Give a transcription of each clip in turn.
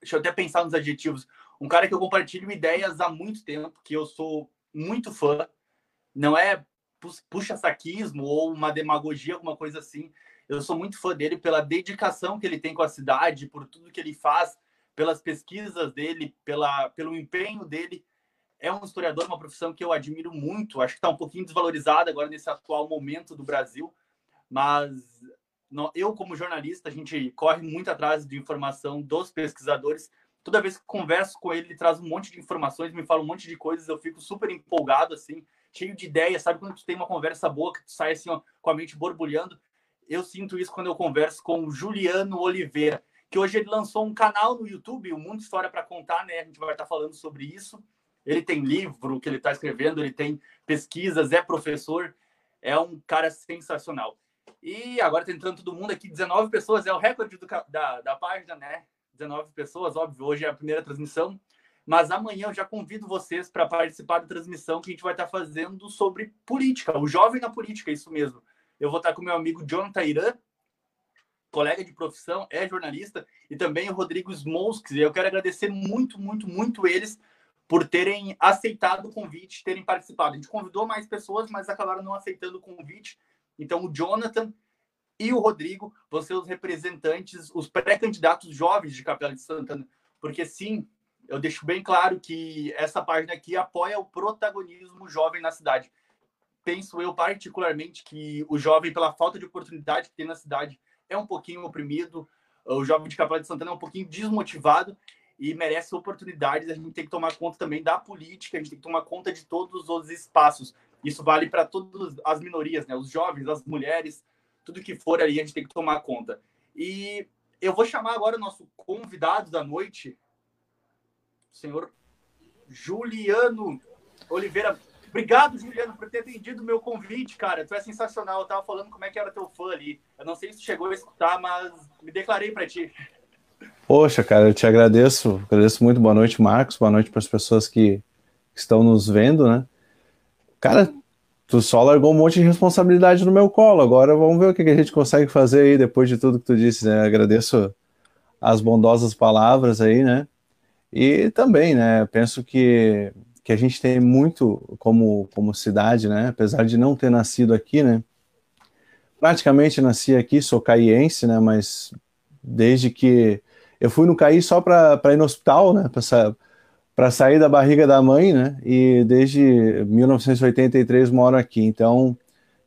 deixa eu até pensar nos adjetivos, um cara que eu compartilho ideias há muito tempo, que eu sou muito fã, não é puxa-saquismo ou uma demagogia, alguma coisa assim. Eu sou muito fã dele pela dedicação que ele tem com a cidade, por tudo que ele faz, pelas pesquisas dele, pela, pelo empenho dele. É um historiador, uma profissão que eu admiro muito. Acho que está um pouquinho desvalorizada agora nesse atual momento do Brasil, mas eu, como jornalista, a gente corre muito atrás de informação dos pesquisadores. Toda vez que converso com ele, ele traz um monte de informações, me fala um monte de coisas, eu fico super empolgado, assim, cheio de ideias. Sabe quando tu tem uma conversa boa, que tu sai assim, ó, com a mente borbulhando? Eu sinto isso quando eu converso com o Juliano Oliveira, que hoje ele lançou um canal no YouTube, o Mundo História para Contar, né? A gente vai estar falando sobre isso. Ele tem livro que ele está escrevendo, ele tem pesquisas, é professor, é um cara sensacional. E agora tá entrando todo mundo aqui, 19 pessoas, é o recorde do, da, da página, né? 19 pessoas, óbvio, hoje é a primeira transmissão. Mas amanhã eu já convido vocês para participar da transmissão que a gente vai estar tá fazendo sobre política, o jovem na política, isso mesmo. Eu vou estar tá com meu amigo Jonathan Irã, colega de profissão, é jornalista, e também o Rodrigo Smolskis. E eu quero agradecer muito, muito, muito eles por terem aceitado o convite, terem participado. A gente convidou mais pessoas, mas acabaram não aceitando o convite. Então, o Jonathan e o Rodrigo vão ser os representantes, os pré-candidatos jovens de Capela de Santana. Porque, sim, eu deixo bem claro que essa página aqui apoia o protagonismo jovem na cidade. Penso eu, particularmente, que o jovem, pela falta de oportunidade que tem na cidade, é um pouquinho oprimido. O jovem de Capela de Santana é um pouquinho desmotivado e merece oportunidades. A gente tem que tomar conta também da política, a gente tem que tomar conta de todos os espaços. Isso vale para todas as minorias, né? Os jovens, as mulheres, tudo que for ali a gente tem que tomar conta. E eu vou chamar agora o nosso convidado da noite, o senhor Juliano Oliveira. Obrigado, Juliano, por ter atendido o meu convite, cara. Tu é sensacional. Eu tava falando como é que era teu fã ali. Eu não sei se chegou a escutar, mas me declarei para ti. Poxa, cara, eu te agradeço. Agradeço muito. Boa noite, Marcos. Boa noite para as pessoas que estão nos vendo, né? Cara, tu só largou um monte de responsabilidade no meu colo. Agora vamos ver o que a gente consegue fazer aí depois de tudo que tu disse, né? Agradeço as bondosas palavras aí, né? E também, né? Penso que, que a gente tem muito como, como cidade, né? Apesar de não ter nascido aqui, né? Praticamente nasci aqui, sou caiense, né? Mas desde que eu fui no CAI só para ir no hospital, né? Pra, para sair da barriga da mãe, né? E desde 1983 moro aqui. Então,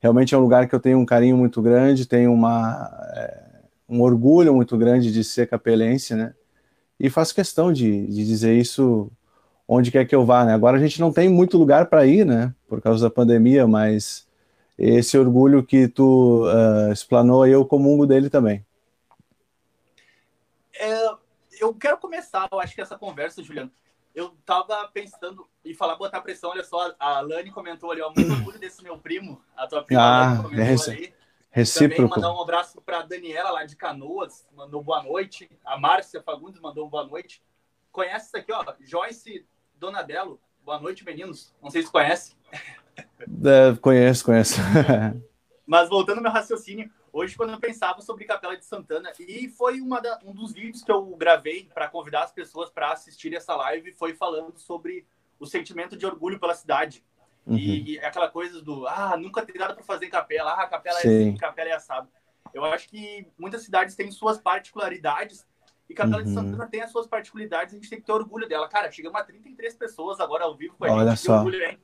realmente é um lugar que eu tenho um carinho muito grande, tenho uma, é, um orgulho muito grande de ser capelense, né? E faço questão de, de dizer isso onde quer que eu vá, né? Agora a gente não tem muito lugar para ir, né? Por causa da pandemia, mas esse orgulho que tu uh, explanou, eu comungo dele também. É, eu quero começar, eu acho que essa conversa, Juliano, eu tava pensando e falar, botar pressão, olha só, a Lani comentou ali, ó, muito orgulho desse meu primo, a tua prima ah, comentou é ali. Recíproco. Também mandar um abraço para a Daniela lá de Canoas, mandou boa noite. A Márcia Fagundes mandou boa noite. Conhece isso aqui, ó, Joyce Donadelo. Boa noite, meninos. Não sei se conhece. É, conheço, conheço. Mas voltando ao meu raciocínio, hoje quando eu pensava sobre Capela de Santana, e foi uma da, um dos vídeos que eu gravei para convidar as pessoas para assistir essa live, foi falando sobre o sentimento de orgulho pela cidade. Uhum. E, e, aquela coisa do, ah, nunca tem nada para fazer em Capela, ah, Capela Sim. é assim, Capela é assado. Eu acho que muitas cidades têm suas particularidades e Capela uhum. de Santana tem as suas particularidades, a gente tem que ter orgulho dela. Cara, chegamos a 33 pessoas agora ao vivo com a Olha gente. Só. Orgulho, hein?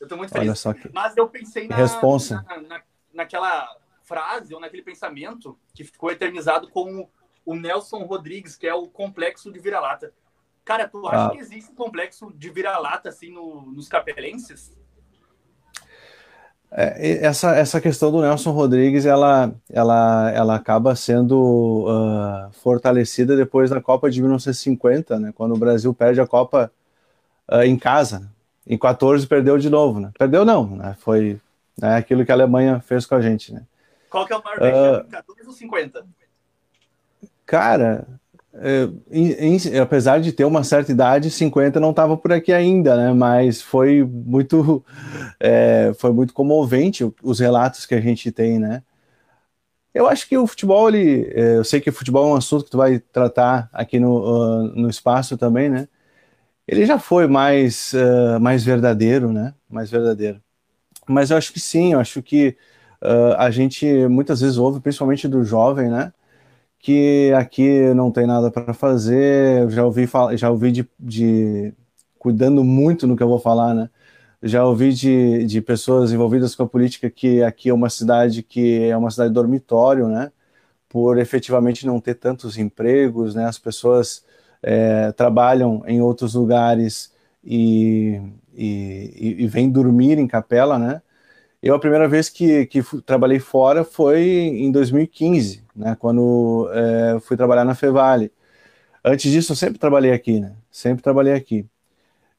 Eu tô muito feliz. Olha só que... Mas eu pensei na, Responsa. na, na, naquela frase ou naquele pensamento que ficou eternizado com o Nelson Rodrigues, que é o complexo de vira-lata. Cara, tu acha ah. que existe um complexo de vira-lata assim no, nos capelenses? É, essa, essa questão do Nelson Rodrigues, ela, ela, ela acaba sendo uh, fortalecida depois da Copa de 1950, né, quando o Brasil perde a Copa uh, em casa. Né. Em 14 perdeu de novo, né? Perdeu não, né? Foi né, aquilo que a Alemanha fez com a gente, né? Qual que é o maior uh, 14 ou 50? Cara, é, em, em, apesar de ter uma certa idade, 50 não estava por aqui ainda, né? Mas foi muito, é, foi muito comovente os relatos que a gente tem, né? Eu acho que o futebol, ele, é, eu sei que o futebol é um assunto que tu vai tratar aqui no, uh, no espaço também, né? Ele já foi mais, uh, mais verdadeiro, né? Mais verdadeiro. Mas eu acho que sim, eu acho que uh, a gente muitas vezes ouve, principalmente do jovem, né? Que aqui não tem nada para fazer. Eu já ouvi, já ouvi de, de, cuidando muito no que eu vou falar, né? Já ouvi de, de pessoas envolvidas com a política que aqui é uma cidade que é uma cidade dormitório, né? Por efetivamente não ter tantos empregos, né? As pessoas é, trabalham em outros lugares e, e, e vêm dormir em capela, né? Eu, a primeira vez que, que trabalhei fora foi em 2015, né, quando é, fui trabalhar na Fevale. Antes disso, eu sempre trabalhei aqui, né? Sempre trabalhei aqui.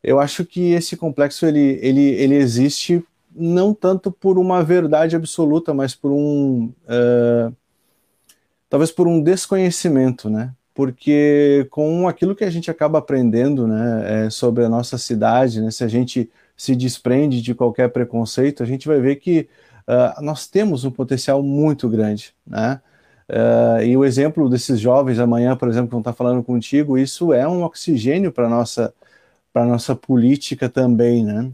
Eu acho que esse complexo ele, ele, ele existe não tanto por uma verdade absoluta, mas por um uh, talvez por um desconhecimento, né? Porque com aquilo que a gente acaba aprendendo, né, é, sobre a nossa cidade, né, se a gente se desprende de qualquer preconceito, a gente vai ver que uh, nós temos um potencial muito grande, né? Uh, e o exemplo desses jovens amanhã, por exemplo, que vão estar falando contigo, isso é um oxigênio para nossa para nossa política também, né?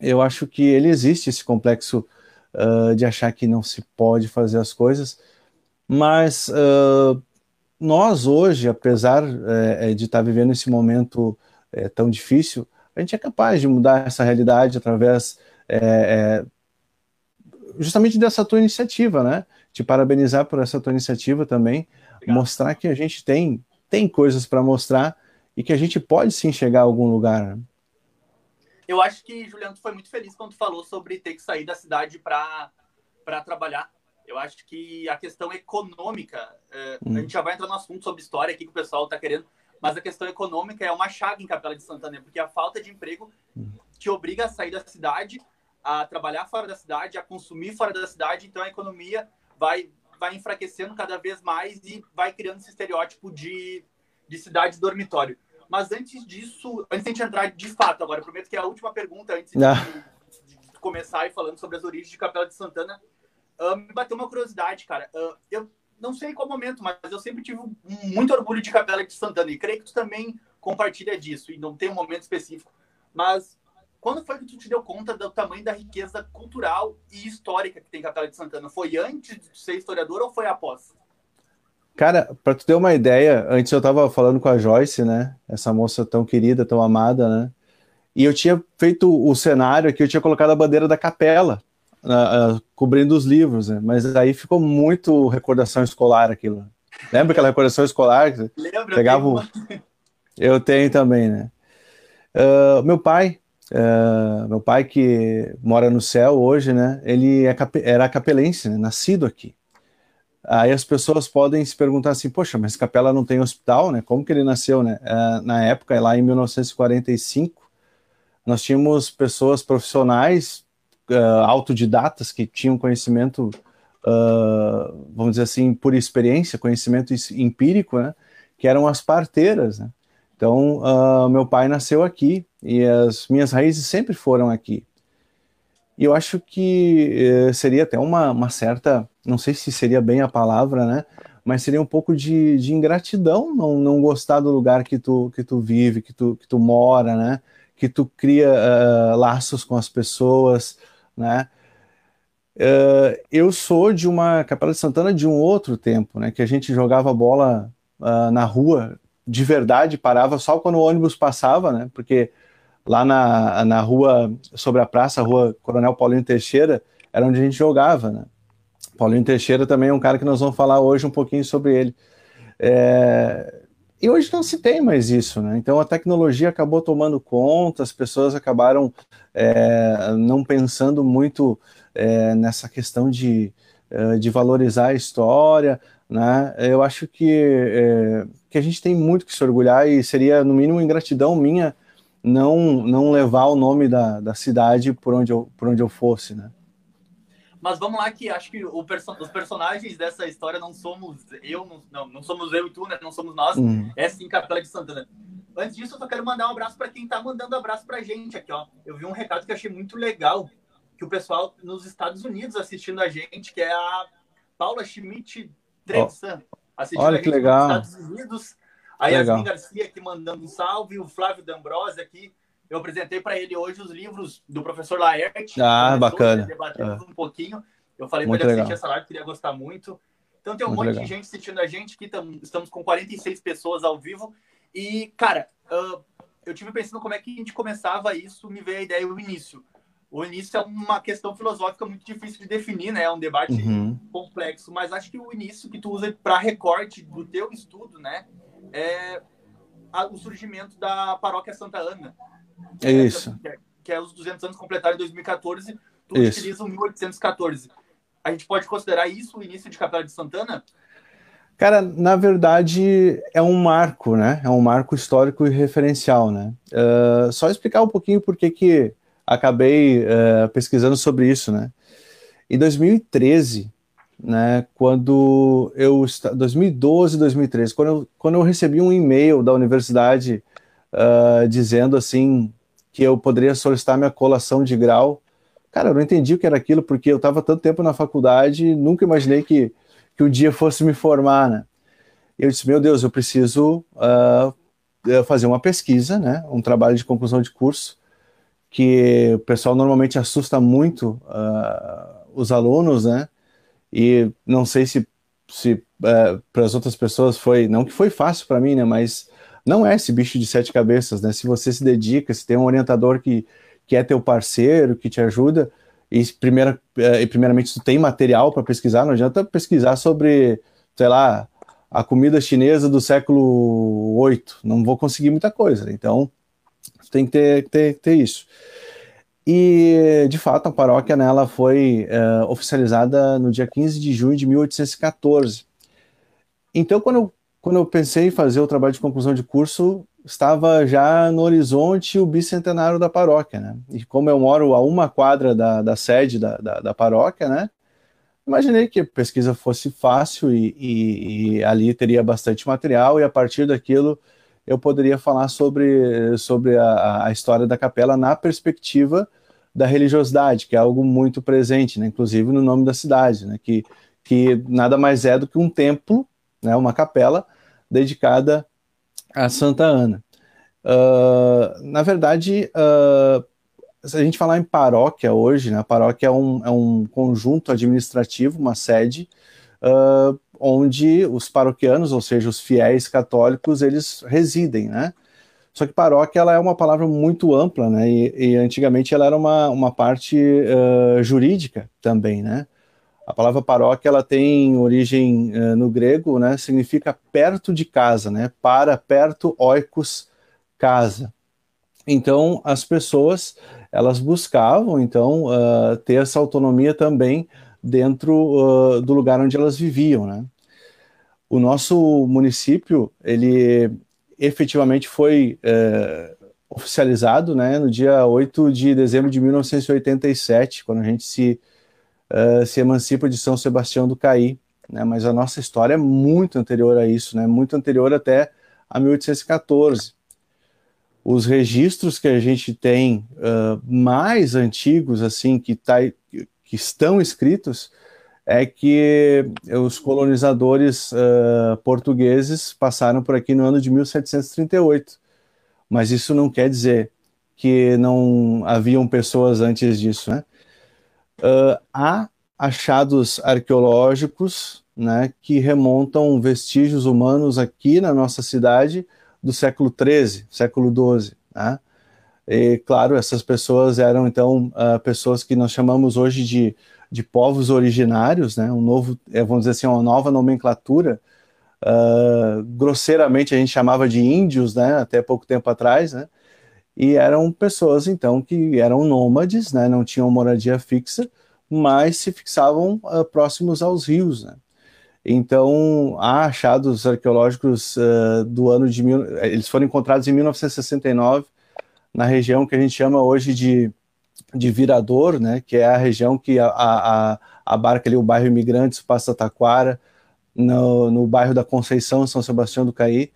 Eu acho que ele existe esse complexo uh, de achar que não se pode fazer as coisas, mas nós hoje, apesar eh, de estar vivendo esse momento eh, tão difícil, a gente é capaz de mudar essa realidade através é, é, justamente dessa tua iniciativa, né? Te parabenizar por essa tua iniciativa também, Obrigado. mostrar que a gente tem, tem coisas para mostrar e que a gente pode sim chegar a algum lugar. Né? Eu acho que, Juliano, foi muito feliz quando falou sobre ter que sair da cidade para trabalhar. Eu acho que a questão econômica, é, hum. a gente já vai entrar no assunto sobre história aqui que o pessoal está querendo, mas a questão econômica é uma chaga em Capela de Santana, porque a falta de emprego te obriga a sair da cidade, a trabalhar fora da cidade, a consumir fora da cidade, então a economia vai, vai enfraquecendo cada vez mais e vai criando esse estereótipo de, de cidade dormitório. Mas antes disso, antes de a gente entrar de fato agora, prometo que é a última pergunta antes de, ah. de, de começar e falando sobre as origens de Capela de Santana, uh, me bateu uma curiosidade, cara. Uh, eu não sei qual momento, mas eu sempre tive muito orgulho de Capela de Santana e creio que tu também compartilha disso e não tem um momento específico. Mas quando foi que tu te deu conta do tamanho da riqueza cultural e histórica que tem Capela de Santana? Foi antes de ser historiador ou foi após? Cara, para tu ter uma ideia, antes eu estava falando com a Joyce, né? Essa moça tão querida, tão amada, né? E eu tinha feito o cenário aqui, eu tinha colocado a bandeira da capela uh, uh, cobrindo os livros, né? mas aí ficou muito recordação escolar aquilo. Lembra aquela recordação escolar? Lembra? Pegava eu tenho, eu tenho também, né? Uh, meu pai, meu pai que mora no céu hoje, né? Ele é era capelense, né? nascido aqui. Aí as pessoas podem se perguntar assim, poxa, mas Capela não tem hospital, né? Como que ele nasceu, né? na época, lá em 1945, nós tínhamos pessoas profissionais uh, autodidatas que tinham conhecimento, uh, vamos dizer assim, por experiência, conhecimento empírico, né? Que eram as parteiras, né? Então, uh, meu pai nasceu aqui e as minhas raízes sempre foram aqui. E eu acho que eh, seria até uma, uma, certa, não sei se seria bem a palavra, né? Mas seria um pouco de, de ingratidão não, não gostar do lugar que tu, que tu vive, que tu, que tu mora, né? Que tu cria uh, laços com as pessoas, né? Uh, eu sou de uma Capela de Santana de um outro tempo, né? Que a gente jogava bola uh, na rua de verdade, parava só quando o ônibus passava, né? Porque lá na, na rua, sobre a praça, a rua Coronel Paulinho Teixeira, era onde a gente jogava, né? Paulinho Teixeira também é um cara que nós vamos falar hoje um pouquinho sobre ele. É... E hoje não se tem mais isso, né? Então a tecnologia acabou tomando conta, as pessoas acabaram é, não pensando muito é, nessa questão de, é, de valorizar a história, né? Eu acho que, é, que a gente tem muito que se orgulhar e seria, no mínimo, ingratidão minha não, não levar o nome da, da cidade por onde, eu, por onde eu fosse, né? Mas vamos lá que acho que perso os personagens dessa história não somos eu, não, não somos eu e tu, né? Não somos nós. Hum. É sim Capela de Santana. Antes disso, eu só quero mandar um abraço para quem está mandando abraço para gente aqui, ó. Eu vi um recado que achei muito legal, que o pessoal nos Estados Unidos assistindo a gente, que é a Paula Schmidt Trevisan. Olha que legal. Estados Unidos. A. Yasmin Garcia aqui mandando um salve. O Flávio D'Ambrosio aqui. Eu apresentei para ele hoje os livros do professor Laerte. Ah, bacana. Debatemos é. um pouquinho. Eu falei para ele assistir essa live, queria gostar muito. Então tem um muito monte legal. de gente assistindo a gente aqui. Estamos com 46 pessoas ao vivo. E, cara, uh, eu tive pensando como é que a gente começava isso, me veio a ideia o início. O início é uma questão filosófica muito difícil de definir, né? É um debate uhum. complexo, mas acho que o início que tu usa para recorte do teu estudo, né, é o surgimento da Paróquia Santa Ana. É isso. Que é, que é os 200 anos completados em 2014, tu isso. utiliza o 1814. A gente pode considerar isso o início de Capela de Santana? Cara, na verdade é um marco, né? É um marco histórico e referencial, né? Uh, só explicar um pouquinho por que que acabei uh, pesquisando sobre isso, né? Em 2013, né? Quando eu 2012, 2013, quando eu, quando eu recebi um e-mail da universidade uh, dizendo assim que eu poderia solicitar minha colação de grau, cara, eu não entendi o que era aquilo porque eu estava tanto tempo na faculdade, nunca imaginei que que o dia fosse me formar, né? Eu disse, meu Deus, eu preciso uh, fazer uma pesquisa, né? Um trabalho de conclusão de curso, que o pessoal normalmente assusta muito uh, os alunos, né? E não sei se, se uh, para as outras pessoas foi, não que foi fácil para mim, né? Mas não é esse bicho de sete cabeças, né? Se você se dedica, se tem um orientador que, que é teu parceiro, que te ajuda, e, primeira, é, e primeiramente tu tem material para pesquisar, não adianta pesquisar sobre, sei lá, a comida chinesa do século VIII, não vou conseguir muita coisa, então tem que ter, ter, ter isso. E, de fato, a paróquia nela foi é, oficializada no dia 15 de junho de 1814. Então, quando eu, quando eu pensei em fazer o trabalho de conclusão de curso, estava já no horizonte o bicentenário da paróquia, né? E como eu moro a uma quadra da, da sede da, da, da paróquia, né? Imaginei que a pesquisa fosse fácil e, e, e, ali teria bastante material e a partir daquilo eu poderia falar sobre, sobre a, a história da capela na perspectiva da religiosidade, que é algo muito presente, né? inclusive no nome da cidade, né? que, que nada mais é do que um templo, né? uma capela dedicada a Santa Ana. Uh, na verdade, uh, se a gente falar em paróquia hoje, né, paróquia é um, é um conjunto administrativo, uma sede, uh, onde os paroquianos, ou seja, os fiéis católicos, eles residem, né? Só que paróquia ela é uma palavra muito ampla, né? E, e antigamente ela era uma, uma parte jurídica também, né? A palavra paróquia ela tem origem uh, no grego, né? Significa perto de casa, né? Para, perto, oikos, casa. Então as pessoas elas buscavam então uh, ter essa autonomia também dentro uh, do lugar onde elas viviam, né? O nosso município ele efetivamente foi oficializado, né? No dia 8 de dezembro de 1987, quando a gente se uh, se emancipa de São Sebastião do Caí, né? Mas a nossa história é muito anterior a isso, né? Muito anterior até a 1814. Os registros que a gente tem uh, mais antigos, assim, que, tá, que estão escritos, é que os colonizadores uh, portugueses passaram por aqui no ano de 1738. Mas isso não quer dizer que não haviam pessoas antes disso, né? Uh, há achados arqueológicos né, que remontam vestígios humanos aqui na nossa cidade do século XIII, século XII. Né? E, claro, essas pessoas eram, então, uh, pessoas que nós chamamos hoje de, de povos originários, né? um novo, é, vamos dizer assim, uma nova nomenclatura. Uh, grosseiramente a gente chamava de índios, né? até pouco tempo atrás, né? E eram pessoas então que eram nômades, né, não tinham moradia fixa, mas se fixavam uh, próximos aos rios. Né. Então há achados arqueológicos uh, do ano de mil, eles foram encontrados em 1969 na região que a gente chama hoje de, de Virador, né, que é a região que a, a, abarca ali o bairro Imigrantes, Passa Taquara, no, no bairro da Conceição, São Sebastião do Caí,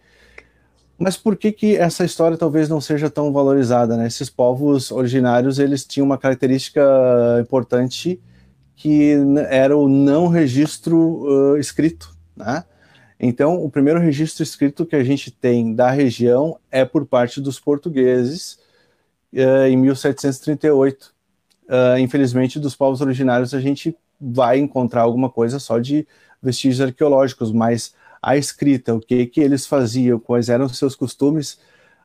mas por que, que essa história talvez não seja tão valorizada? Né? Esses povos originários eles tinham uma característica importante que era o não registro uh, escrito, né? Então, o primeiro registro escrito que a gente tem da região é por parte dos portugueses uh, em 1738. Uh, infelizmente, dos povos originários a gente vai encontrar alguma coisa só de vestígios arqueológicos, mas a escrita, o que que eles faziam, quais eram seus costumes,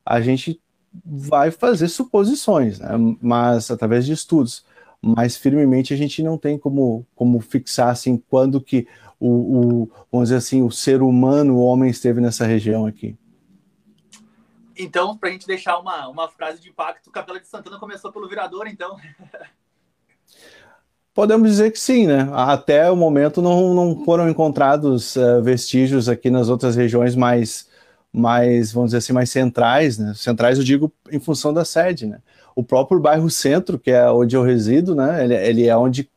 a gente vai fazer suposições, né? mas através de estudos. Mas firmemente a gente não tem como, como fixar assim quando que o, o vamos dizer assim o ser humano, o homem esteve nessa região aqui. Então, para a gente deixar uma, uma frase de impacto, Capela de Santana começou pelo virador, então. Podemos dizer que sim, né? Até o momento não, não foram encontrados uh, vestígios aqui nas outras regiões mais, mais, vamos dizer assim, mais centrais, né? Centrais eu digo em função da sede, né? O próprio bairro Centro, que é onde eu resido, né? Ele, ele é onde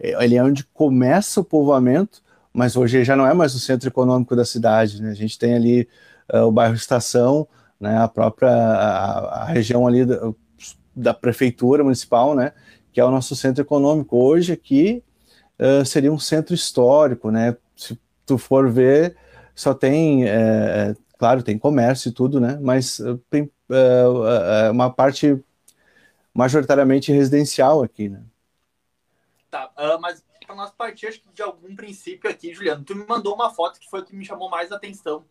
ele é onde começa o povoamento, mas hoje já não é mais o centro econômico da cidade, né? A gente tem ali uh, o bairro Estação, né? A própria a, a região ali da, da prefeitura municipal, né? Que é o nosso centro econômico. Hoje aqui uh, seria um centro histórico, né? Se tu for ver, só tem, é, claro, tem comércio e tudo, né? Mas tem uma parte majoritariamente residencial aqui, né? Tá, uh, mas para nós partir acho que de algum princípio aqui, Juliano, tu me mandou uma foto que foi o que me chamou mais atenção,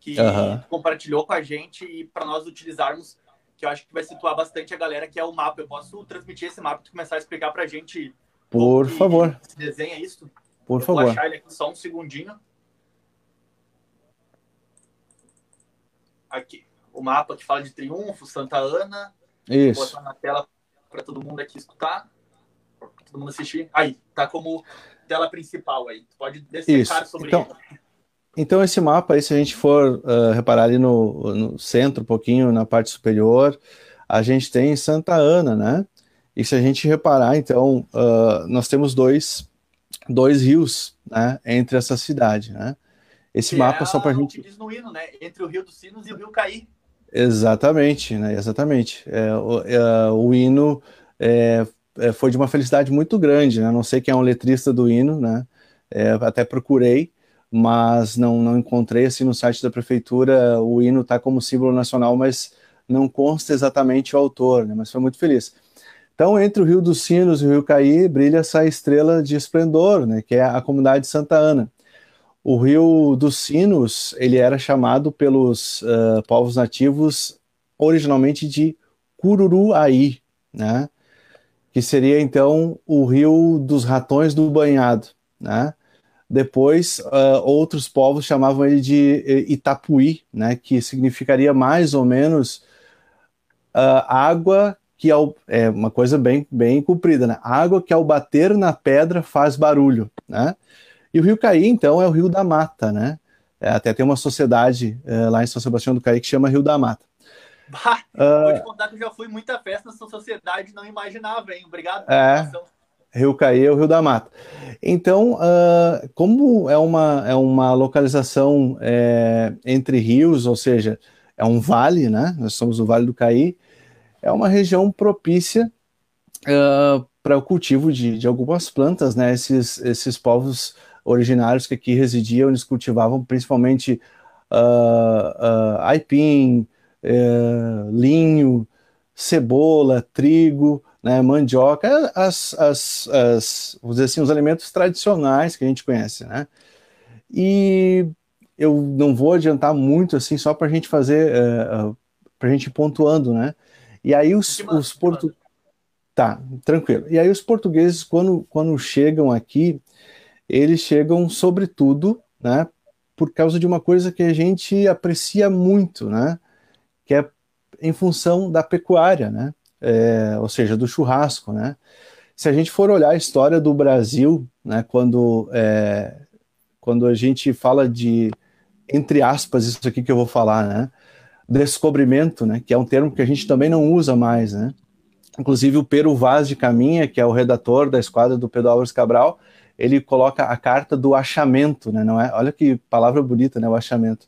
que uhum. compartilhou com a gente e para nós utilizarmos que eu acho que vai situar bastante a galera, que é o mapa. Eu posso transmitir esse mapa e começar a explicar para a gente. Por favor. Se desenha isso? Por eu favor. Vou achar ele aqui só um segundinho. Aqui. O mapa que fala de Triunfo, Santa Ana. Isso. Vou botar na tela para todo mundo aqui escutar. Pra todo mundo assistir. Aí, tá como tela principal aí. Tu pode descer sobre então, ele. Então, esse mapa aí, se a gente for uh, reparar ali no, no, centro, um pouquinho na parte superior, a gente tem Santa Ana, né? E se a gente reparar, então, uh, nós temos dois, dois rios né, entre essa cidade, né? Esse que mapa é só para a gente. diz no hino, né? Entre o Rio dos Sinos e o Rio Caí. Exatamente, né? Exatamente. É, o, é, o hino é, é, foi de uma felicidade muito grande, né? Não sei quem é um letrista do hino, né? É, até procurei, mas não, não encontrei assim no site da prefeitura o hino está como símbolo nacional, mas não consta exatamente o autor, né? mas foi muito feliz. Então, entre o Rio dos Sinos e o Rio Caí, brilha essa estrela de esplendor, né, que é a comunidade de Santa Ana. O Rio dos Sinos, ele era chamado pelos uh, povos nativos originalmente de Cururuaí, né, que seria então o Rio dos Ratões do Banhado, né, depois, uh, outros povos chamavam ele de eh, Itapuí, né, que significaria mais ou menos uh, água que ao, é uma coisa bem bem comprida, né? Água que ao bater na pedra faz barulho, né? E o Rio Caí, então, é o Rio da Mata, né? É, até tem uma sociedade é, lá em São Sebastião do Caí que chama Rio da Mata. Bah, uh, vou te contar que eu já fui muita festa nessa sociedade, não imaginava, hein? Obrigado pela é, informação. Rio Caí é o Rio da Mata. Então, uh, como é uma, é uma localização é, entre rios, ou seja, é um vale, né? Nós somos o Vale do Caí, é uma região propícia uh, para o cultivo de, de algumas plantas, né? Esses, esses povos originários que aqui residiam, eles cultivavam principalmente uh, aipim, eh, linho, cebola, trigo, né, mandioca, as, as, as, vamos dizer assim, os alimentos tradicionais que a gente conhece, né? E eu não vou adiantar muito assim, só para a gente fazer, uh, eh, uh, eh, para a gente ir pontuando, né? E aí os, os portugueses. Tá, tranquilo. E aí os portugueses, quando, quando chegam aqui, eles chegam sobretudo, né, por causa de uma coisa que a gente aprecia muito, né, que é em função da pecuária, né? É, ou seja, do churrasco, né? Se a gente for olhar a história do Brasil, né, quando, é, quando a gente fala de, entre aspas, isso aqui que eu vou falar, né, descobrimento, né, que é um termo que a gente também não usa mais, né? Inclusive o Pero Vaz de Caminha, que é o redator da esquadra do Pedro Álvares Cabral, ele coloca a carta do achamento, né? Não é? Olha que palavra bonita, né? O achamento.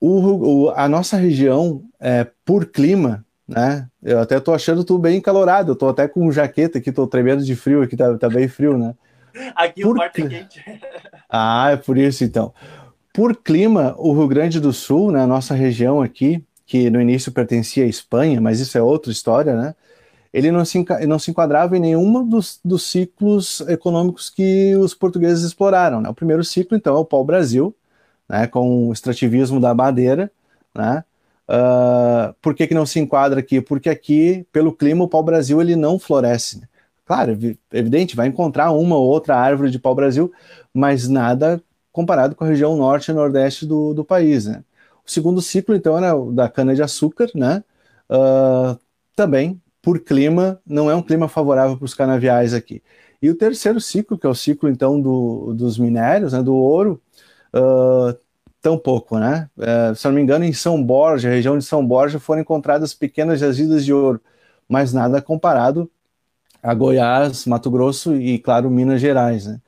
O, o, a nossa região, é, por clima, né? Eu até tô achando tu bem calorado, eu tô até com jaqueta aqui, tô tremendo de frio aqui, tá, tá bem frio, né? Aqui por... o quarto é quente. ah, é por isso então. Por clima, o Rio Grande do Sul, né, a nossa região aqui, que no início pertencia à Espanha, mas isso é outra história, né? Ele não se, não se enquadrava em nenhum dos, dos ciclos econômicos que os portugueses exploraram. Né? O primeiro ciclo, então, é o pau-brasil, né, com o extrativismo da madeira, né? Uh, por que, que não se enquadra aqui? Porque aqui, pelo clima, o pau-brasil ele não floresce. Né? Claro, evidente, vai encontrar uma ou outra árvore de pau-brasil, mas nada comparado com a região norte e nordeste do, do país. Né? O segundo ciclo, então, era o da cana-de-açúcar, né? Uh, também, por clima, não é um clima favorável para os canaviais aqui. E o terceiro ciclo, que é o ciclo, então, do, dos minérios, né, do ouro, uh, tão pouco, né? Uh, se não me engano, em São Borja, região de São Borja, foram encontradas pequenas jazidas de ouro, mas nada comparado a Goiás, Mato Grosso e, claro, Minas Gerais, né?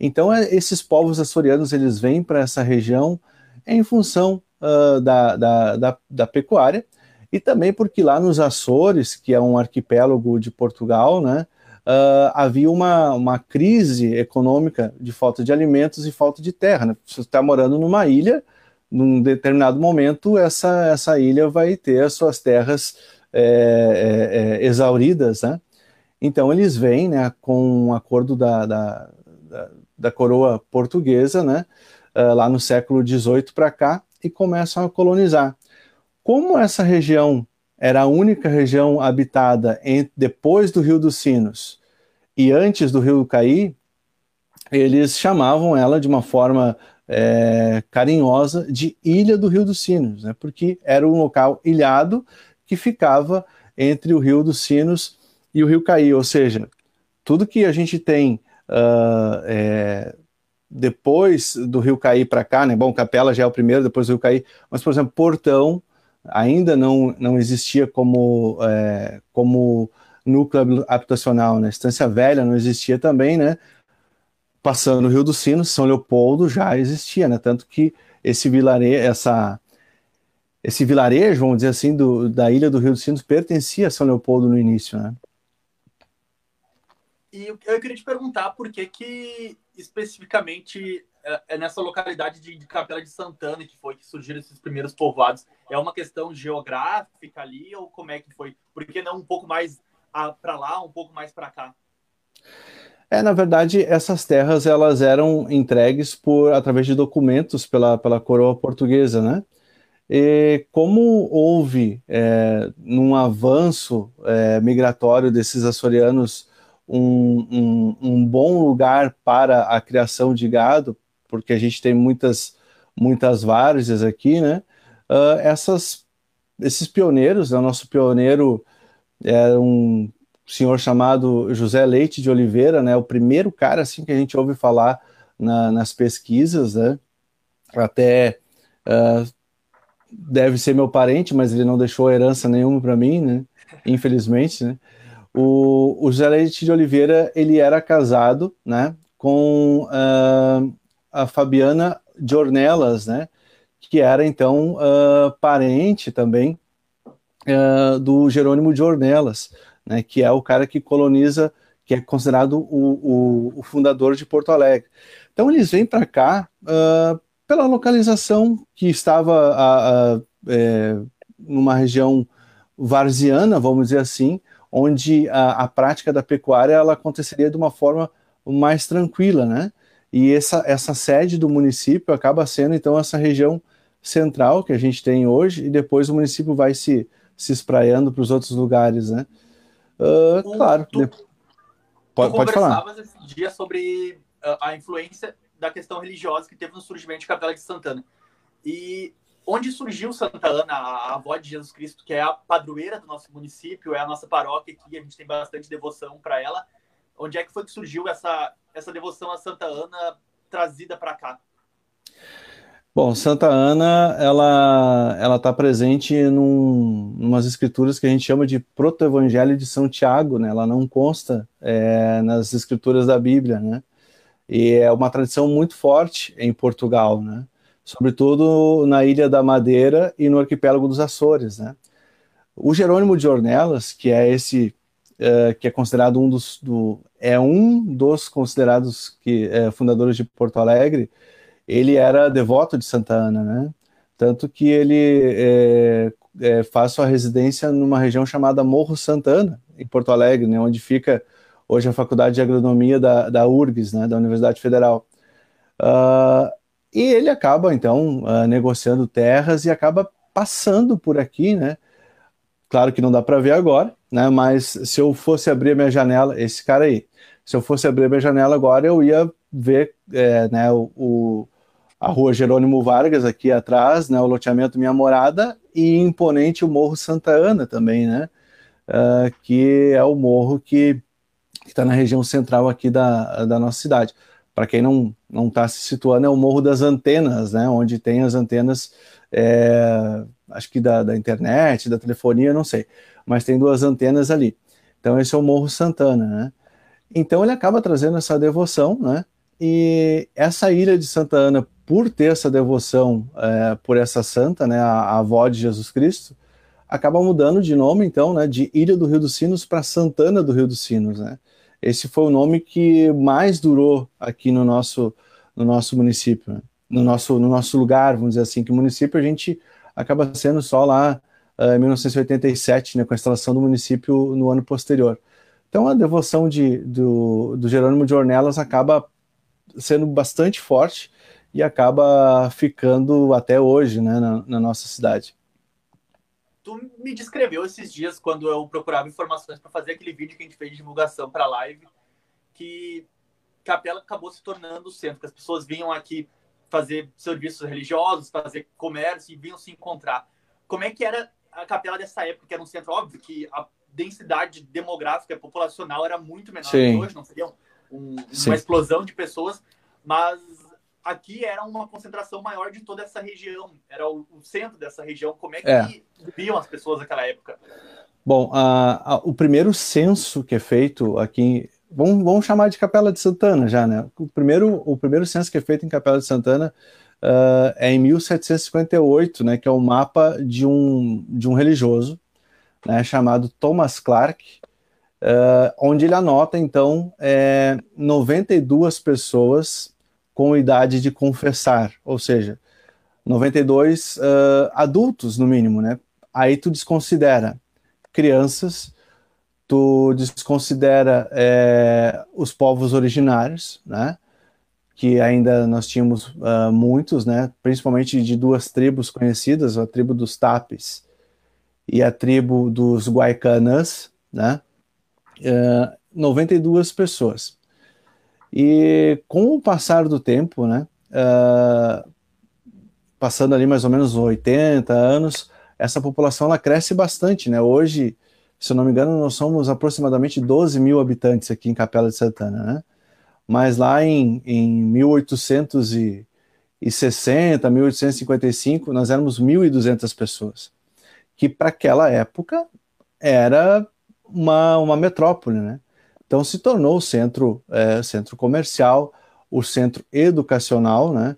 Então, é, esses povos açorianos, eles vêm para essa região em função uh, da, da, da, da, pecuária e também porque lá nos Açores, que é um arquipélago de Portugal, né, uh, havia uma, uma crise econômica de falta de alimentos e falta de terra. Né? Você está morando numa ilha, num determinado momento, essa, essa ilha vai ter as suas terras é, é, exauridas, né? Então eles vêm, né, com um acordo da, da, da, da coroa portuguesa, né, uh, lá no século XVIII para cá, e começam a colonizar. Como essa região era a única região habitada em, depois do Rio dos Sinos e antes do Rio Caí, eles chamavam ela de uma forma é, carinhosa de Ilha do Rio dos Sinos, né, porque era um local ilhado que ficava entre o Rio dos Sinos e o Rio Caí, ou seja, tudo que a gente tem uh, é, depois do Rio Caí para cá, né? Bom, Capela já é o primeiro, depois do Rio Caí, mas, por exemplo, Portão ainda não, não existia como, é, como núcleo habitacional, né? Estância Velha não existia também, né? Passando o Rio dos Sinos, São Leopoldo já existia, né? Tanto que esse vilarejo, essa, esse vilarejo, vamos dizer assim, do, da ilha do Rio dos Sinos pertencia a São Leopoldo no início, né? E eu queria te perguntar por que que especificamente é, é nessa localidade de, de, Capela de Santana que foi que surgiram esses primeiros povoados. É uma questão geográfica ali ou como é que foi? Por que não um pouco mais para lá, um pouco mais para cá? É, na verdade, essas terras elas eram entregues por através de documentos pela, pela coroa portuguesa, né? E como houve é, num avanço é, migratório desses açorianos um, um, um, bom lugar para a criação de gado, porque a gente tem muitas, muitas várzeas aqui, né? Uh, essas, esses pioneiros, né? o nosso pioneiro é um senhor chamado José Leite de Oliveira, né? O primeiro cara assim que a gente ouve falar na, nas pesquisas, né? Até uh, deve ser meu parente, mas ele não deixou herança nenhuma para mim, né? Infelizmente, né? O, o José Leite de Oliveira, ele era casado, né, com uh, a Fabiana de Ornelas, né, que era, então, uh, parente também uh, do Jerônimo de Ornelas, né, que é o cara que coloniza, que é considerado o, o, o fundador de Porto Alegre. Então, eles vêm para cá pela localização que estava a, a, é, numa região varziana, vamos dizer assim, onde a, a prática da pecuária ela aconteceria de uma forma mais tranquila, né? E essa, essa sede do município acaba sendo, então, essa região central que a gente tem hoje, e depois o município vai se, se espraiando para os outros lugares, né? Uh, claro. Tu, de... pode, tu pode falar. esse dia sobre a influência da questão religiosa que teve no surgimento de Capela de Santana. E onde surgiu Santa Ana, a avó de Jesus Cristo, que é a padroeira do nosso município, é a nossa paróquia aqui, a gente tem bastante devoção para ela. Onde é que foi que surgiu essa, essa devoção a Santa Ana trazida para cá? Bom, Santa Ana, ela ela está presente num, umas escrituras que a gente chama de proto-evangelho de São Tiago, né? Ela não consta é, nas escrituras da Bíblia, né? E é uma tradição muito forte em Portugal, né? sobretudo na Ilha da Madeira e no arquipélago dos Açores, né? O Jerônimo de Ornelas, que é esse uh, que é considerado um dos do, é um dos considerados que é, fundadores de Porto Alegre, ele era devoto de Santa Ana, né? Tanto que ele é, é, faz sua residência numa região chamada Morro Santana, em Porto Alegre, né, onde fica hoje a Faculdade de Agronomia da, da URGS, né, da Universidade Federal. Uh, e ele acaba, então, uh, negociando terras e acaba passando por aqui, né? Claro que não dá para ver agora, né? Mas se eu fosse abrir a minha janela, esse cara aí, se eu fosse abrir a minha janela agora, eu ia ver, é, né? O, o, a rua Jerônimo Vargas aqui atrás, né? O loteamento Minha Morada e imponente o Morro Santa Ana também, né? Uh, que é o morro que está na região central aqui da, da nossa cidade. Para quem não não está se situando, é o Morro das Antenas, né? Onde tem as antenas, é, acho que da, da internet, da telefonia, não sei, mas tem duas antenas ali. Então esse é o Morro Santana, né? Então ele acaba trazendo essa devoção, né? E essa ilha de Santa Ana, por ter essa devoção é, por essa santa, né, a, a, avó de Jesus Cristo, acaba mudando de nome, então, né, de Ilha do Rio dos Sinos para Santana do Rio dos Sinos, né? Esse foi o nome que mais durou aqui no nosso, no nosso município, né? no, nosso, no nosso lugar, vamos dizer assim, que município a gente acaba sendo só lá uh, em 1987, né, com a instalação do município no ano posterior. Então a devoção de, do, do Jerônimo de Ornelas acaba sendo bastante forte e acaba ficando até hoje né, na, na nossa cidade tu me descreveu esses dias quando eu procurava informações para fazer aquele vídeo que a gente fez de divulgação para a live, que Capela acabou se tornando o centro, que as pessoas vinham aqui fazer serviços religiosos, fazer comércio e vinham se encontrar. Como é que era a Capela dessa época, que era um centro óbvio que a densidade demográfica populacional era muito menor Sim. que hoje, não seria um, uma explosão de pessoas, mas aqui era uma concentração maior de toda essa região, era o, o centro dessa região. Como é que é. viviam as pessoas naquela época? Bom, a, a, o primeiro censo que é feito aqui, vamos, vamos, chamar de Capela de Santana já, né? O primeiro, o primeiro censo que é feito em Capela de Santana uh, é em 1758, né? Que é o um mapa de um, de um religioso, né? Chamado Thomas Clark, uh, onde ele anota, então, é, 92 pessoas com idade de confessar, ou seja, 92 uh, adultos no mínimo, né? Aí tu desconsidera crianças, tu desconsidera é, os povos originários, né? Que ainda nós tínhamos uh, muitos, né? Principalmente de duas tribos conhecidas, a tribo dos Tapes e a tribo dos Guaicanas, né? Uh, 92 pessoas. E com o passar do tempo, né, uh, passando ali mais ou menos 80 anos, essa população ela cresce bastante, né? Hoje, se eu não me engano, nós somos aproximadamente 12 mil habitantes aqui em Capela de Santana, né? Mas lá em, em 1860, 1855, nós éramos 1.200 pessoas, que para aquela época era uma, uma metrópole, né? Então se tornou o centro, é, centro comercial, o centro educacional, né?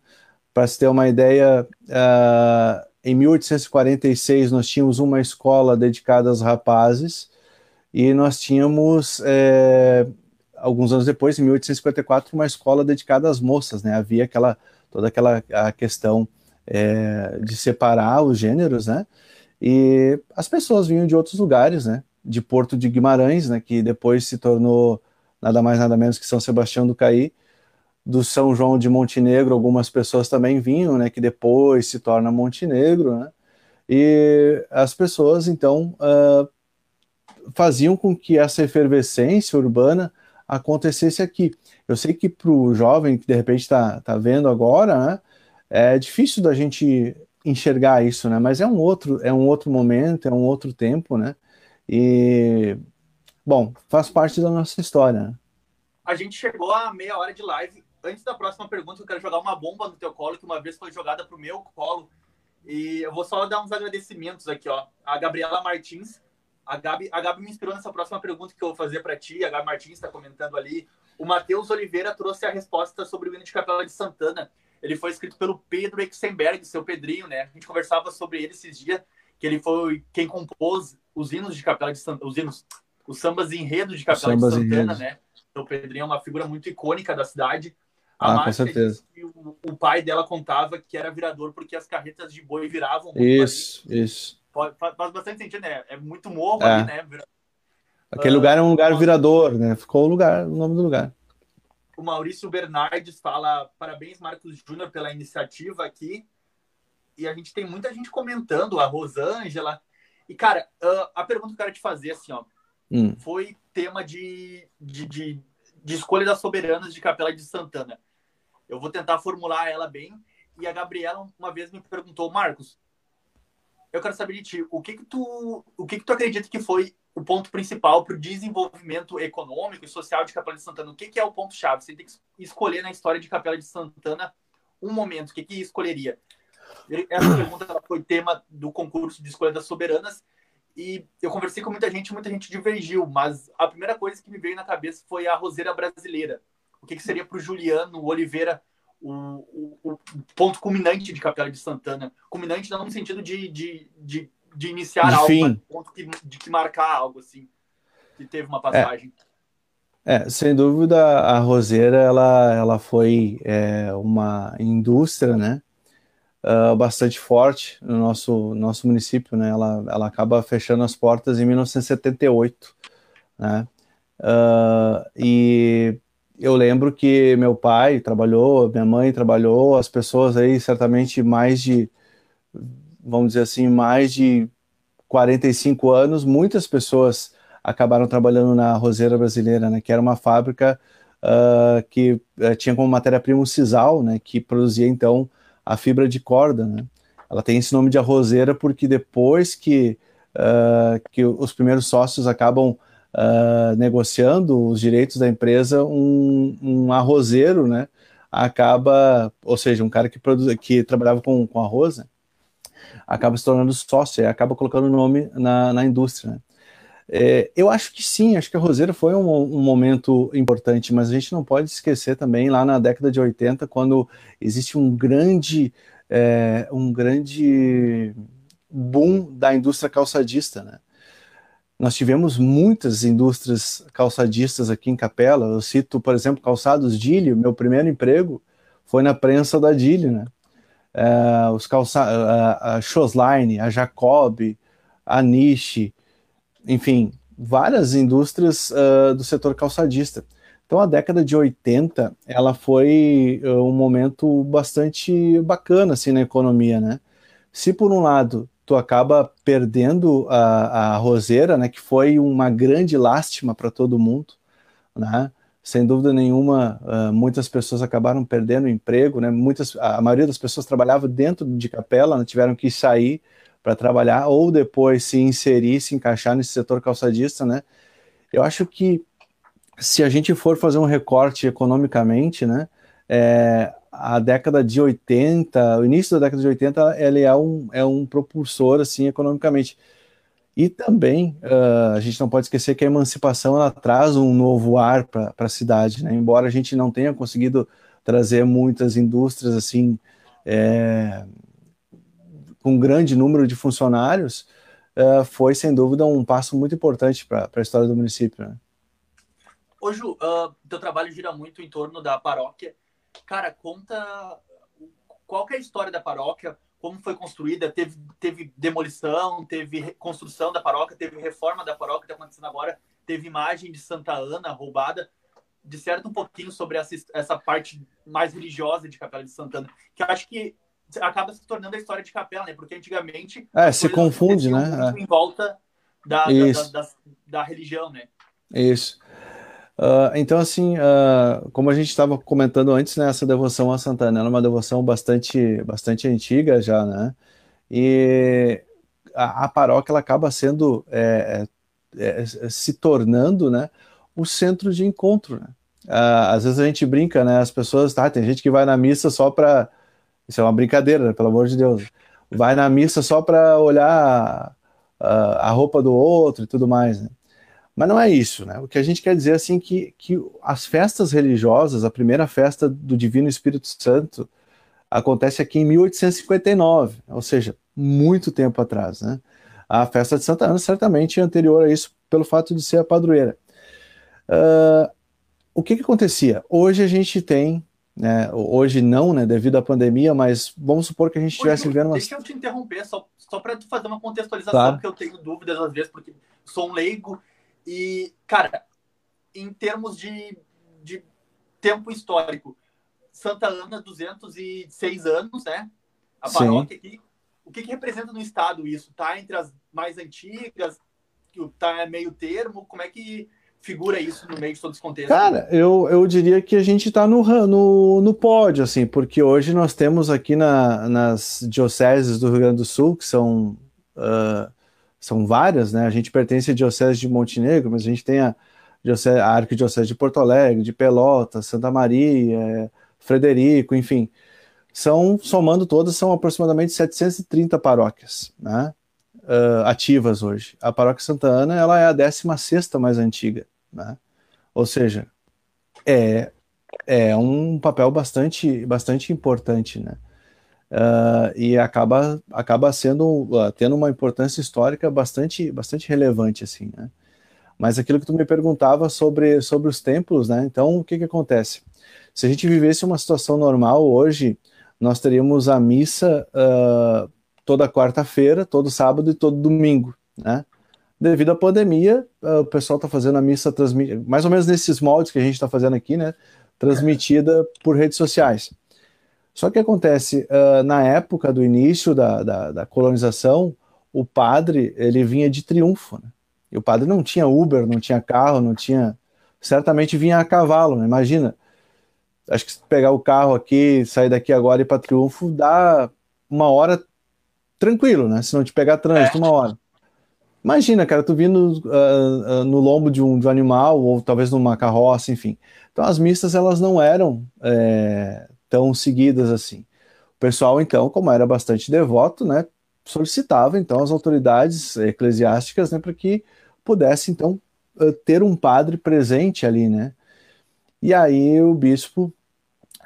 Para se ter uma ideia, uh, em 1846 nós tínhamos uma escola dedicada aos rapazes e nós tínhamos, é, alguns anos depois, em 1854, uma escola dedicada às moças, né? Havia aquela toda aquela a questão é, de separar os gêneros, né? E as pessoas vinham de outros lugares, né? de Porto de Guimarães, né, que depois se tornou nada mais nada menos que São Sebastião do Caí, do São João de Montenegro, algumas pessoas também vinham, né, que depois se torna Montenegro, né, e as pessoas então uh, faziam com que essa efervescência urbana acontecesse aqui. Eu sei que para o jovem que de repente está tá vendo agora, né, é difícil da gente enxergar isso, né? Mas é um outro, é um outro momento, é um outro tempo, né? E, bom, faz parte da nossa história. Né? A gente chegou a meia hora de live. Antes da próxima pergunta, eu quero jogar uma bomba no teu colo, que uma vez foi jogada pro meu colo. E eu vou só dar uns agradecimentos aqui, ó. A Gabriela Martins. A Gabi, a Gabi me inspirou nessa próxima pergunta que eu vou fazer para ti. A Gabi Martins está comentando ali. O Matheus Oliveira trouxe a resposta sobre o hino de Capela de Santana. Ele foi escrito pelo Pedro Exenberg, seu Pedrinho, né? A gente conversava sobre ele esses dias, que ele foi quem compôs os hinos de Capela de Santana, os hinos, os sambas enredo de Capela de Santana, né? Então, o Pedrinho é uma figura muito icônica da cidade. A ah, com certeza. O, o, pai dela contava que era virador porque as carretas de boi viravam. Isso, isso. Faz, faz bastante sentido, né? É muito morro é. ali, né? Aquele uh, lugar é um lugar virador, né? Ficou o lugar, o nome do lugar. O Maurício Bernardes fala: parabéns, Marcos Júnior, pela iniciativa aqui. E a gente tem muita gente comentando, a Rosângela. E, cara, uh, a pergunta que eu quero te fazer, assim, ó, hum. foi tema de, de, de, de escolha das soberanas de Capela de Santana. Eu vou tentar formular ela bem. E a Gabriela uma vez me perguntou, Marcos, eu quero saber de ti, o que que tu, o que que tu acredita que foi o ponto principal para o desenvolvimento econômico e social de Capela de Santana? O que que é o ponto chave? Você tem que escolher na história de Capela de Santana um momento. O que que escolheria? Essa pergunta foi tema do concurso de escolha das soberanas e eu conversei com muita gente, muita gente divergiu, mas a primeira coisa que me veio na cabeça foi a roseira brasileira. O que, que seria para o Juliano Oliveira o, o, o, ponto culminante de Capela de Santana? Culminante não no sentido de, de, de, de iniciar de algo, fim. ponto que, de que marcar algo, assim, que teve uma passagem. É. É, sem dúvida, a roseira ela, ela foi é, uma indústria, né, uh, bastante forte no nosso, nosso município, né? Ela, ela acaba fechando as portas em 1978, né? Uh, e eu lembro que meu pai trabalhou, minha mãe trabalhou, as pessoas aí certamente mais de, vamos dizer assim, mais de 45 anos, muitas pessoas acabaram trabalhando na Roseira Brasileira, né, que era uma fábrica uh, que uh, tinha como matéria-prima o sisal, né, que produzia então a fibra de corda, né? Ela tem esse nome de arrozeira porque depois que, uh, que os primeiros sócios acabam uh, negociando os direitos da empresa, um, um, arrozeiro, né? Acaba, ou seja, um cara que, produz, que trabalhava com, com arroz, né? acaba se tornando sócio acaba colocando o nome na, na indústria. Né? É, eu acho que sim, acho que a Roseira foi um, um, momento importante, mas a gente não pode esquecer também lá na década de 80, quando existe um grande, é, um grande boom da indústria calçadista, né? Nós tivemos muitas indústrias calçadistas aqui em Capela. Eu cito, por exemplo, calçados Dílio. Meu primeiro emprego foi na prensa da Dílio, né? É, os calçados, a, a a Jacob, a Niche, enfim, várias indústrias uh, do setor calçadista. Então, a década de 80, ela foi uh, um momento bastante bacana, assim, na economia, né? Se, por um lado, tu acaba perdendo a, a roseira, né, que foi uma grande lástima para todo mundo, né? Sem dúvida nenhuma, uh, muitas pessoas acabaram perdendo o emprego, né? Muitas, a maioria das pessoas trabalhava dentro de capela, né? tiveram que sair para trabalhar ou depois se inserir, se encaixar nesse setor calçadista, né? Eu acho que se a gente for fazer um recorte economicamente, né, é, a década de 80, o início da década de 80, ele é um, é um propulsor, assim, economicamente. E também, uh, a gente não pode esquecer que a emancipação, ela traz um novo ar para a cidade, né? Embora a gente não tenha conseguido trazer muitas indústrias, assim, é, com um grande número de funcionários, uh, foi sem dúvida um passo muito importante para a história do município. Né? Ô Ju, uh, teu trabalho gira muito em torno da paróquia. Cara, conta qual é a história da paróquia, como foi construída, teve, teve demolição, teve construção da paróquia, teve reforma da paróquia, está acontecendo agora, teve imagem de Santa Ana roubada. Disserta um pouquinho sobre essa, essa parte mais religiosa de Capela de Santana, que eu acho que acaba se tornando a história de capela, né? Porque antigamente. É, se confunde, né? Em volta da, da, da, da, religião, né? Isso. Uh, então, assim, uh, como a gente estava comentando antes, né, essa devoção a Santana é uma devoção bastante, bastante antiga já, né? E a, a paróquia ela acaba sendo, é, é, é, se tornando, né, o centro de encontro, né? Uh, às vezes a gente brinca, né? As pessoas, tá, tem gente que vai na missa só para isso é uma brincadeira, né? pelo amor de Deus. Vai na missa só para olhar a, a, roupa do outro e tudo mais, né? Mas não é isso, né? O que a gente quer dizer assim que, que as festas religiosas, a primeira festa do Divino Espírito Santo acontece aqui em 1859, ou seja, muito tempo atrás, né? A festa de Santa Ana certamente é anterior a isso, pelo fato de ser a padroeira. Uh, o que, que acontecia? Hoje a gente tem, né, hoje não, né, devido à pandemia, mas vamos supor que a gente estivesse vivendo uma... Deixa eu te interromper, só, só para fazer uma contextualização, claro. porque eu tenho dúvidas às vezes, porque sou um leigo, e, cara, em termos de, de tempo histórico, Santa Ana, 206 anos, né? A paróquia Sim. aqui. O que, que, representa no estado isso? Tá entre as mais antigas? Tá meio termo? Como é que figura isso no meio de todo esse contexto? Cara, eu, eu diria que a gente está no, no, no pódio, assim, porque hoje nós temos aqui na, nas dioceses do Rio Grande do Sul, que são, uh, são várias, né? A gente pertence à diocese de Montenegro, mas a gente tem a, diocese, a arquidiocese de Porto Alegre, de Pelotas, Santa Maria, Frederico, enfim. São, somando todas, são aproximadamente 730 paróquias, né? Uh, ativas hoje. A paróquia Santa Ana ela é a 16 mais antiga né? Ou seja, é, é um papel bastante, bastante importante, né? Uh, e acaba, acaba sendo uh, tendo uma importância histórica bastante, bastante relevante, assim, né? Mas aquilo que tu me perguntava sobre, sobre os templos, né? Então, o que que acontece? Se a gente vivesse uma situação normal hoje, nós teríamos a missa uh, toda quarta-feira, todo sábado e todo domingo, né? devido à pandemia, o pessoal está fazendo a missa mais ou menos nesses moldes que a gente está fazendo aqui, né? Transmitida por redes sociais. Só que acontece, uh, na época do início da, da, da, colonização, o padre ele vinha de triunfo. Né? E o padre não tinha Uber, não tinha carro, não tinha. Certamente vinha a cavalo, né? imagina. Acho que se pegar o carro aqui, sair daqui agora e ir para Triunfo, dá uma hora tranquilo, né? Se não te pegar trânsito, uma hora. Imagina, cara, tu vindo uh, uh, no lombo de um, de um animal, ou talvez numa carroça, enfim. Então as missas elas não eram é, tão seguidas assim. O pessoal, então, como era bastante devoto, né, solicitava então as autoridades eclesiásticas né, para que pudesse então ter um padre presente ali, né? E aí o bispo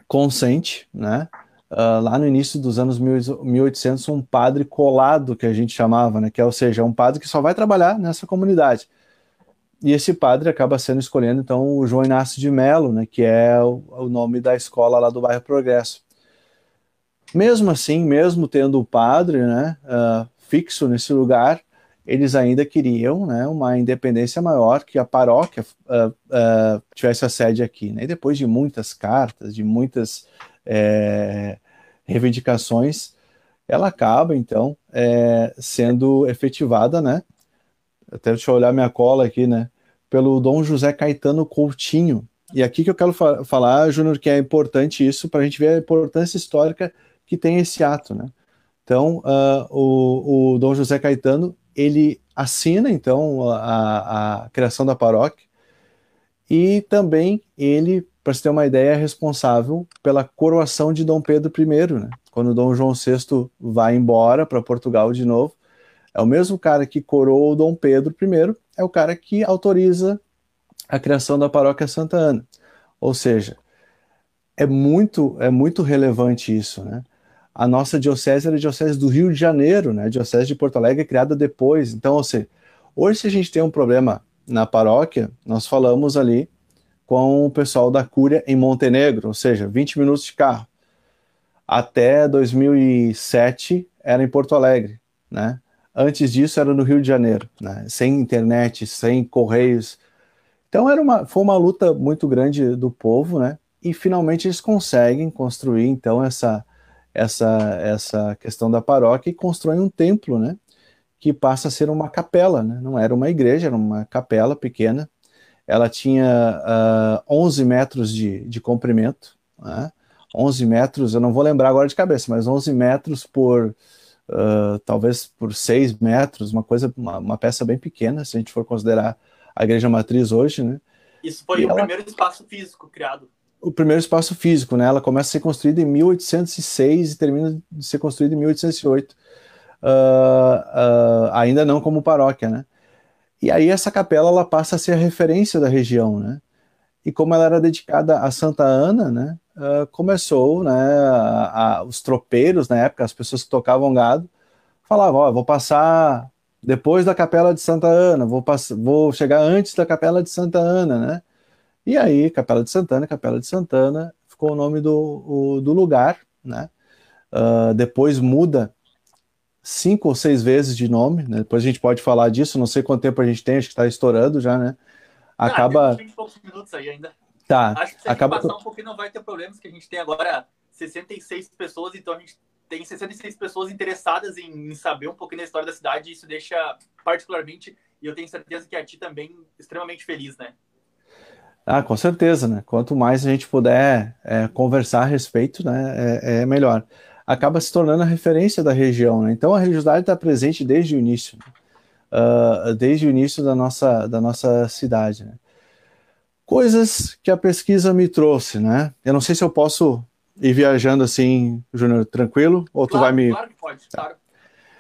consente, né? uh, lá no início dos anos 1800, um padre colado, que a gente chamava, né? Que é, ou seja, um padre que só vai trabalhar nessa comunidade. E esse padre acaba sendo escolhendo, então, o João Inácio de Melo, né? Que é o, o nome da escola lá do bairro Progresso. Mesmo assim, mesmo tendo o padre, né? Uh, fixo nesse lugar, eles ainda queriam né, uma independência maior, que a paróquia uh, uh, tivesse a sede aqui. Né? E depois de muitas cartas, de muitas é, reivindicações, ela acaba, então, é, sendo efetivada, né? Até deixa eu olhar minha cola aqui, né? Pelo Dom José Caetano Coutinho. E aqui que eu quero fa falar, Júnior, que é importante isso para a gente ver a importância histórica que tem esse ato, né? Então, uh, o, o Dom José Caetano, ele assina, então, a, a criação da paróquia e também ele para se ter uma ideia, é responsável pela coroação de Dom Pedro I, né? Quando Dom João VI vai embora para Portugal de novo, é o mesmo cara que coroou Dom Pedro I, é o cara que autoriza a criação da paróquia Santa Ana. Ou seja, é muito, é muito relevante isso, né? A nossa diocese era a diocese do Rio de Janeiro, né? A diocese de Porto Alegre é criada depois. Então, ou seja, hoje se a gente tem um problema na paróquia, nós falamos ali com o pessoal da Cúria em Montenegro, ou seja, 20 minutos de carro. Até 2007 era em Porto Alegre, né? Antes disso era no Rio de Janeiro, né? Sem internet, sem correios. Então era uma, foi uma luta muito grande do povo, né? E finalmente eles conseguem construir então essa essa essa questão da paróquia e constroem um templo, né? Que passa a ser uma capela, né? Não era uma igreja, era uma capela pequena ela tinha uh, ah, 11 metros de, de comprimento, né? 11 metros, eu não vou lembrar agora de cabeça, mas 11 metros por, uh, talvez por 6 metros, uma coisa, uma, uma, peça bem pequena, se a gente for considerar a igreja matriz hoje, né? Isso foi e o ela, primeiro espaço físico criado. O primeiro espaço físico, né? Ela começa a ser construída em 1806 e termina de ser construída em 1808. Uh, uh, ainda não como paróquia, né? E aí essa capela ela passa a ser a referência da região, né? E como ela era dedicada a Santa Ana, né? Uh, começou, né? A, a, os tropeiros na época, as pessoas que tocavam gado, falavam: ó, vou passar depois da Capela de Santa Ana, vou, vou chegar antes da Capela de Santa Ana, né? E aí, Capela de Santana, Capela de Santana, ficou o nome do, o, do lugar, né? Uh, depois muda cinco ou seis vezes de nome, né? Depois a gente pode falar disso, não sei quanto tempo a gente tem, acho que está estourando já, né? Acaba. Ah, tem poucos minutos aí ainda. Tá. Acho que se acaba... a gente passar um pouquinho não vai ter problemas, que a gente tem agora 66 pessoas, então a gente tem 66 pessoas interessadas em, em saber um pouquinho da história da cidade, e isso deixa particularmente, e eu tenho certeza que a ti também, extremamente feliz, né? Ah, com certeza, né? Quanto mais a gente puder é, conversar a respeito, né, é, é, melhor. Acaba se tornando a referência da região, né? Então a religiosidade está presente desde o início, né? uh, desde o início da nossa, da nossa cidade, né? Coisas que a pesquisa me trouxe, né? Eu não sei se eu posso ir viajando assim, Júnior, tranquilo, ou tu vai me... Claro que pode, claro.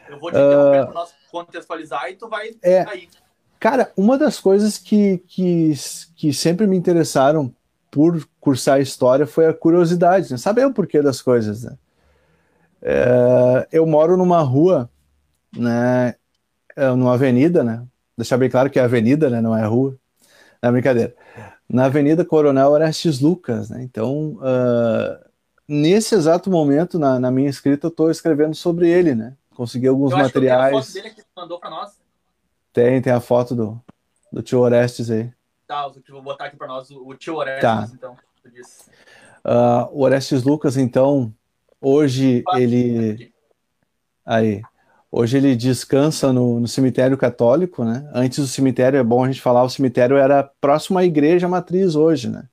Eu vou te interromper uh, para nós contextualizar e tu vai é, aí. Cara, uma das coisas que, que, que sempre me interessaram por cursar história foi a curiosidade, né? saber o porquê das coisas. Né? É, eu moro numa rua, né, é, numa avenida, né? Deixar bem claro que é avenida, né? Não é rua. Não é brincadeira. Na Avenida Coronel Orestes Lucas, né? Então, uh, nesse exato momento, na, na minha escrita, eu estou escrevendo sobre ele, né? Consegui alguns eu materiais. Que a foto dele que mandou para nós. Tem, tem a foto do, do tio Orestes aí. Tá, vou botar aqui para nós o tio Orestes, tá. então. Uh, o Orestes Lucas, então, hoje ele. Aí. Hoje ele descansa no, no, cemitério católico, né? Antes o cemitério, é bom a gente falar, o cemitério era próximo à igreja matriz hoje, né?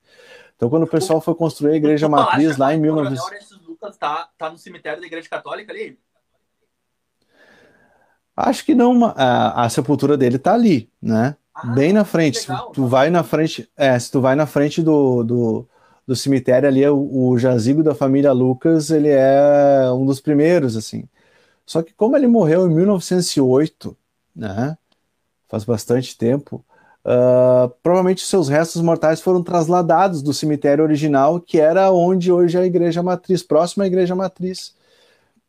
Então quando o pessoal foi construir a igreja matriz lá em 1900... O Lucas tá, tá no cemitério da igreja católica ali? Acho que não, a, a sepultura dele tá ali, né? Ah, Bem na frente. Legal, tu vai na frente, é, se tu vai na frente do, do, do cemitério ali, o, o jazigo da família Lucas, ele é um dos primeiros, assim. Só que como ele morreu em 1908, né? Faz bastante tempo. Uh, provavelmente seus restos mortais foram trasladados do cemitério original, que era onde hoje é a igreja matriz, próxima à igreja matriz.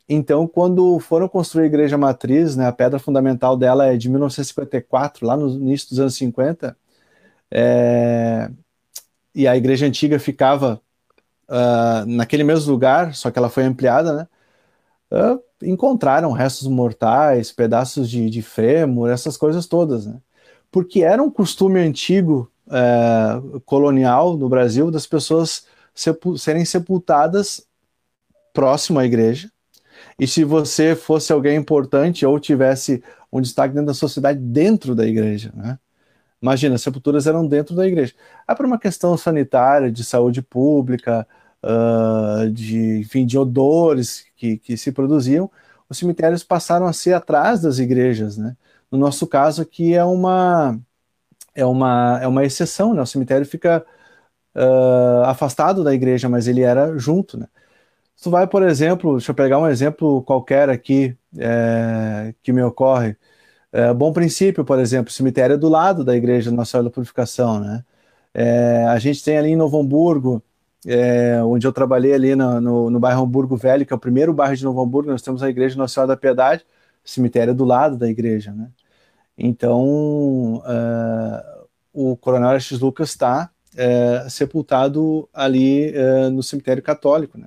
Então, quando foram construir a igreja matriz, né, a pedra fundamental dela é de 1954, lá no início dos anos 50, é, e a igreja antiga ficava uh, naquele mesmo lugar, só que ela foi ampliada, né? Uh, encontraram restos mortais, pedaços de, de fêmur, essas coisas todas, né? Porque era um costume antigo uh, colonial no Brasil das pessoas serem sepultadas próximo à igreja, e se você fosse alguém importante ou tivesse um destaque dentro da sociedade, dentro da igreja, né? Imagina, as sepulturas eram dentro da igreja. É por uma questão sanitária, de saúde pública, uh, de, enfim, de odores que, que se produziam, os cemitérios passaram a ser atrás das igrejas, né? No nosso caso aqui é uma é uma é uma exceção, né? O cemitério fica uh, afastado da igreja, mas ele era junto, né? Se tu vai, por exemplo, deixa eu pegar um exemplo qualquer aqui é, que me ocorre. É, Bom Princípio, por exemplo, cemitério é do lado da Igreja Nossa Senhora da Purificação, né? É, a gente tem ali em Novo Hamburgo, é, onde eu trabalhei ali no, no, no, bairro Hamburgo Velho, que é o primeiro bairro de Novo Hamburgo, nós temos a Igreja Nossa Senhora da Piedade, cemitério é do lado da igreja, né? Então, uh, o Coronel X Lucas está uh, sepultado ali uh, no cemitério católico, né?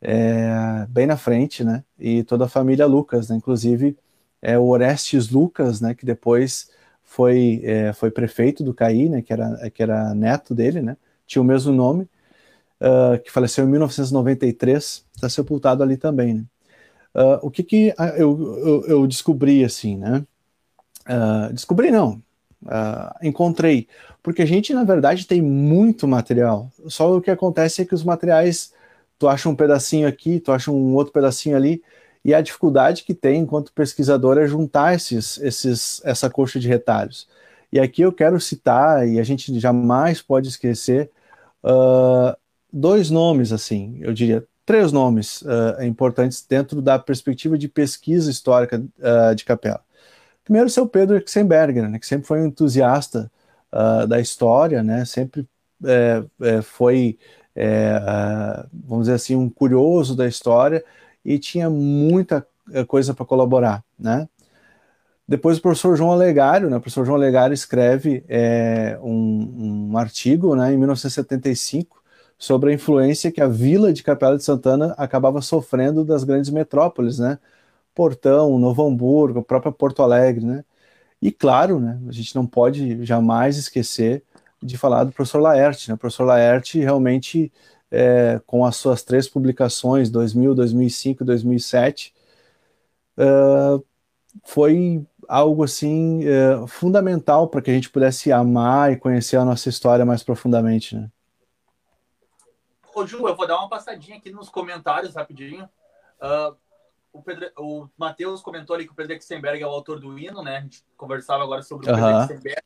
é, bem na frente, né? E toda a família Lucas, né? Inclusive é, o Orestes Lucas, né? Que depois foi, é, foi prefeito do Caí, né? Que era, que era neto dele, né? Tinha o mesmo nome, uh, que faleceu em 1993, está sepultado ali também, né? Uh, o que que eu, eu, eu descobri, assim, né? Uh, descobri não, encontrei, porque a gente, na verdade, tem muito material, só o que acontece é que os materiais tu acha um pedacinho aqui, tu acha um outro pedacinho ali, e a dificuldade que tem enquanto pesquisador é juntar esses, esses, essa coxa de retalhos. E aqui eu quero citar, e a gente jamais pode esquecer, dois nomes, assim, eu diria, três nomes uh, importantes dentro da perspectiva de pesquisa histórica uh, de Capela. Primeiro, seu Pedro Exenberger, né, que sempre foi um entusiasta da história, né, sempre é, é, foi é, vamos dizer assim, um curioso da história e tinha muita coisa para colaborar, né? Depois o professor João Alegário, né, o professor João Alegário escreve um, um, artigo né, em 1975 sobre a influência que a vila de Capela de Santana acabava sofrendo das grandes metrópoles, né? Portão, Novo Hamburgo, a própria Porto Alegre, né? E claro, né, a gente não pode jamais esquecer de falar do professor Laerte, né? O professor Laerte realmente, é, com as suas três publicações, 2000, 2005, 2007, uh, foi algo assim é, fundamental para que a gente pudesse amar e conhecer a nossa história mais profundamente, né? Ô, Ju, eu vou dar uma passadinha aqui nos comentários rapidinho. Uh, o, Pedro, o Matheus comentou ali que o Pedro Exenberg é o autor do hino, né? A gente conversava agora sobre o Pedro Exenberg.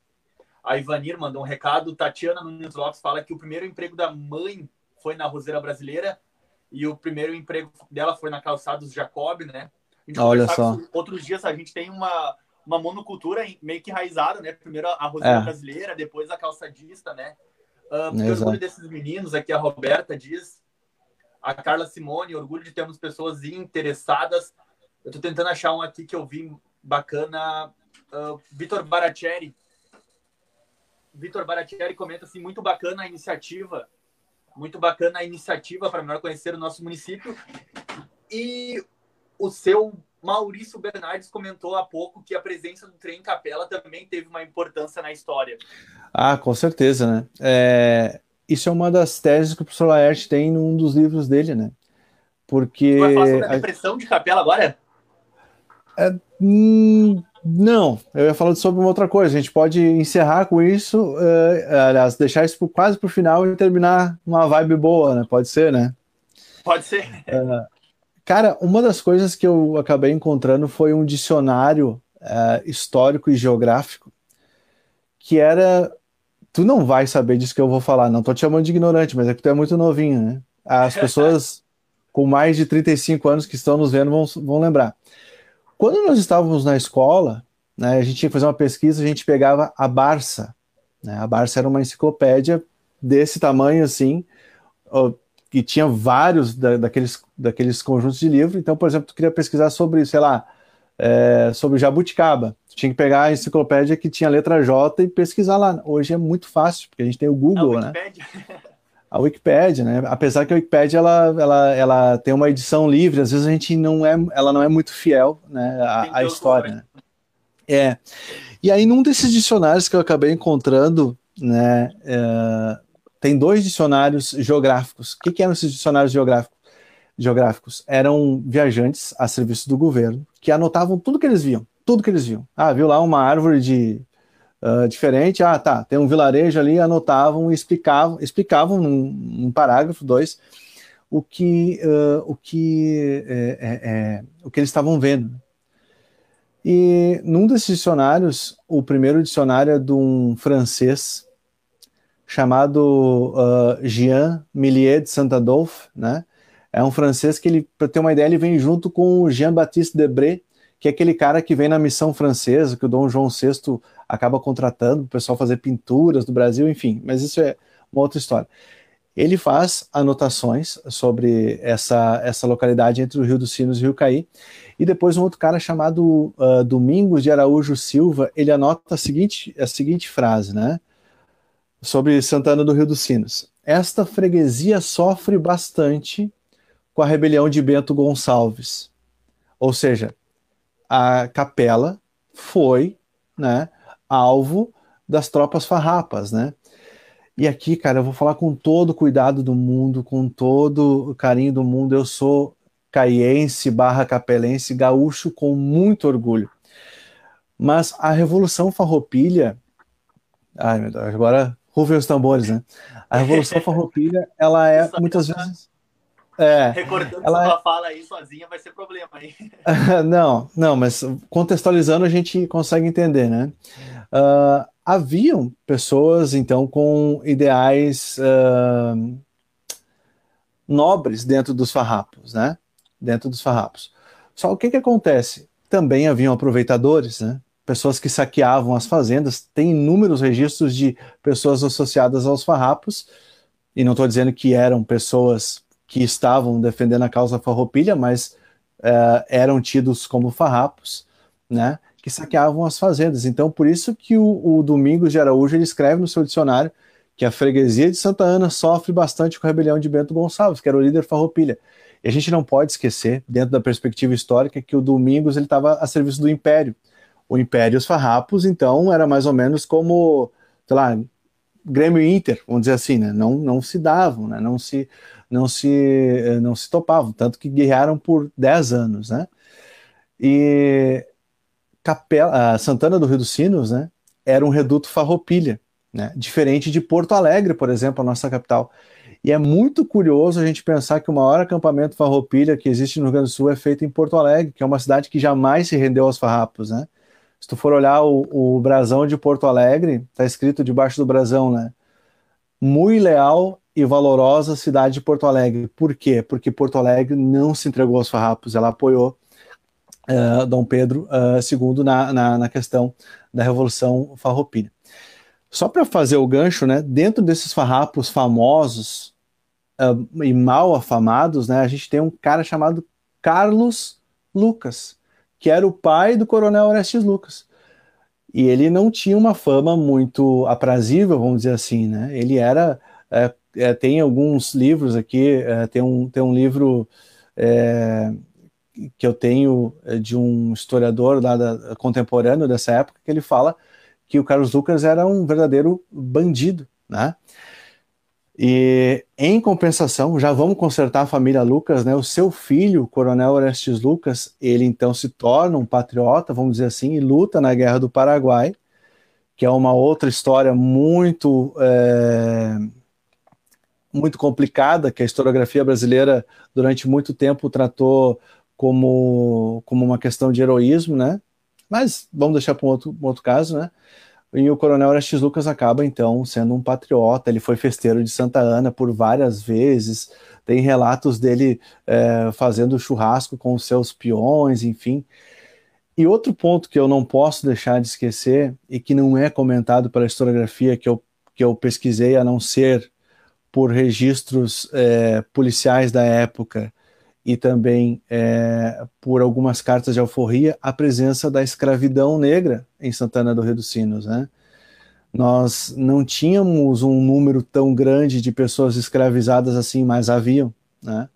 A Ivanir mandou um recado. Tatiana Nunes Lopes fala que o primeiro emprego da mãe foi na Roseira Brasileira e o primeiro emprego dela foi na Calçados Jacob, né? Olha só. Outros dias a gente tem uma, uma monocultura meio que enraizada, né? Primeiro a roseira é. brasileira, depois a calçadista, né? Uh, orgulho desses meninos, aqui a Roberta diz, a Carla Simone, orgulho de termos pessoas interessadas. Eu tô tentando achar um aqui que eu vi bacana. Uh, Vitor Baratieri. Vitor Baratieri comenta assim, muito bacana a iniciativa, muito bacana a iniciativa para melhor conhecer o nosso município. E o seu Maurício Bernardes comentou há pouco que a presença do trem Capela também teve uma importância na história. Ah, com certeza, né? É, isso é uma das teses que o professor Laerte tem num dos livros dele, né? Porque. Você vai falar sobre a depressão de Capela agora? É, hum, não, eu ia falar sobre uma outra coisa. A gente pode encerrar com isso, uh, aliás, deixar isso quase para o final e terminar uma vibe boa, né? Pode ser, né? Pode ser. Uh, Cara, uma das coisas que eu acabei encontrando foi um dicionário uh, histórico e geográfico que era. Tu não vai saber disso que eu vou falar, não tô te chamando de ignorante, mas é que tu é muito novinho, né? As pessoas com mais de 35 anos que estão nos vendo vão, vão lembrar. Quando nós estávamos na escola, né, a gente tinha que fazer uma pesquisa, a gente pegava a Barça. Né? A Barça era uma enciclopédia desse tamanho assim, que tinha vários da, daqueles, daqueles conjuntos de livros. Então, por exemplo, tu queria pesquisar sobre, sei lá, é, sobre jabuticaba. Tinha que pegar a enciclopédia que tinha a letra J e pesquisar lá. Hoje é muito fácil, porque a gente tem o Google, a né? A Wikipédia, né? Apesar que a Wikipédia ela, ela, ela tem uma edição livre, às vezes a gente não é, ela não é muito fiel, né, à, à história. Né? É. E aí, num desses dicionários que eu acabei encontrando, né, é, tem dois dicionários geográficos. O que, que eram esses dicionários geográficos? geográficos? Eram viajantes a serviço do governo que anotavam tudo que eles viam, tudo que eles viam. Ah, viu lá uma árvore de uh, diferente, ah, tá, tem um vilarejo ali, anotavam e explicavam, explicavam num, num parágrafo, dois, o que, uh, o que, é, é, é, o que eles estavam vendo. E num desses dicionários, o primeiro dicionário é de um francês chamado uh, Jean Millier de Saint-Adolphe, né? É um francês que ele, para ter uma ideia, ele vem junto com Jean-Baptiste Debré, que é aquele cara que vem na missão francesa, que o Dom João VI acaba contratando o pessoal fazer pinturas do Brasil, enfim, mas isso é uma outra história. Ele faz anotações sobre essa, essa localidade entre o Rio dos Sinos e o Rio Caí, e depois um outro cara chamado uh, Domingos de Araújo Silva, ele anota a seguinte, a seguinte frase, né? sobre Santana do Rio dos Sinos. Esta freguesia sofre bastante com a rebelião de Bento Gonçalves. Ou seja, a capela foi né, alvo das tropas farrapas, né? E aqui, cara, eu vou falar com todo o cuidado do mundo, com todo o carinho do mundo. Eu sou caiense barra capelense, gaúcho com muito orgulho. Mas a Revolução Farroupilha... Ai, meu Deus, agora rufem os tambores, né? A Revolução Farroupilha, ela é muitas vezes... É, Recordando ela ela é fala aí sozinha vai ser problema aí. não, não, mas contextualizando a gente consegue entender, né? Uh, haviam pessoas, então, com ideais uh, nobres dentro dos farrapos, né? Dentro dos farrapos. Só o que que acontece? Também haviam aproveitadores, né? pessoas que saqueavam as fazendas. Tem inúmeros registros de pessoas associadas aos farrapos, e não estou dizendo que eram pessoas que estavam defendendo a causa farroupilha, mas uh, eram tidos como farrapos, né? que saqueavam as fazendas. Então, por isso que o, o Domingos de Araújo ele escreve no seu dicionário que a freguesia de Santa Ana sofre bastante com a rebelião de Bento Gonçalves, que era o líder farroupilha. E a gente não pode esquecer, dentro da perspectiva histórica, que o Domingos ele estava a serviço do Império. O Império e os farrapos, então, era mais ou menos como, sei lá, Grêmio Inter, vamos dizer assim, né? Não, não se davam, né? Não se, não se, eh, não se topavam, tanto que guerrearam por 10 anos, né? E Capela, Santana do Rio dos Sinos, né? Era um reduto farroupilha, né? Diferente de Porto Alegre, por exemplo, a nossa capital. E é muito curioso a gente pensar que o maior acampamento farroupilha que existe no Rio Grande do Sul é feito em Porto Alegre, que é uma cidade que jamais se rendeu aos farrapos, né? Se tu for olhar o, o brasão de Porto Alegre, está escrito debaixo do brasão, né? Muito leal e valorosa cidade de Porto Alegre. Por quê? Porque Porto Alegre não se entregou aos farrapos, ela apoiou uh, Dom Pedro II na, na, na, questão da Revolução Farroupilha. Só para fazer o gancho, né? Dentro desses farrapos famosos uh, e mal afamados, né? A gente tem um cara chamado Carlos Lucas que era o pai do coronel Orestes Lucas. E ele não tinha uma fama muito aprazível, vamos dizer assim, né? Ele era. É, é, tem alguns livros aqui, é, tem, um, tem um livro é, que eu tenho é, de um historiador lá da, contemporâneo dessa época, que ele fala que o Carlos Lucas era um verdadeiro bandido, né? E em compensação, já vamos consertar a família Lucas, né? O seu filho, o Coronel Orestes Lucas, ele então se torna um patriota, vamos dizer assim, e luta na Guerra do Paraguai, que é uma outra história muito é, muito complicada que a historiografia brasileira durante muito tempo tratou como como uma questão de heroísmo, né? Mas vamos deixar para um outro, um outro caso, né? E o Coronel Orestes Lucas acaba, então, sendo um patriota. Ele foi festeiro de Santa Ana por várias vezes. Tem relatos dele é, fazendo churrasco com os seus peões, enfim. E outro ponto que eu não posso deixar de esquecer, e que não é comentado pela historiografia que eu, que eu pesquisei, a não ser por registros é, policiais da época, e também é, por algumas cartas de alforria a presença da escravidão negra em Santana do Rio dos Sinos, né? Nós não tínhamos um número tão grande de pessoas escravizadas assim, mas haviam, né?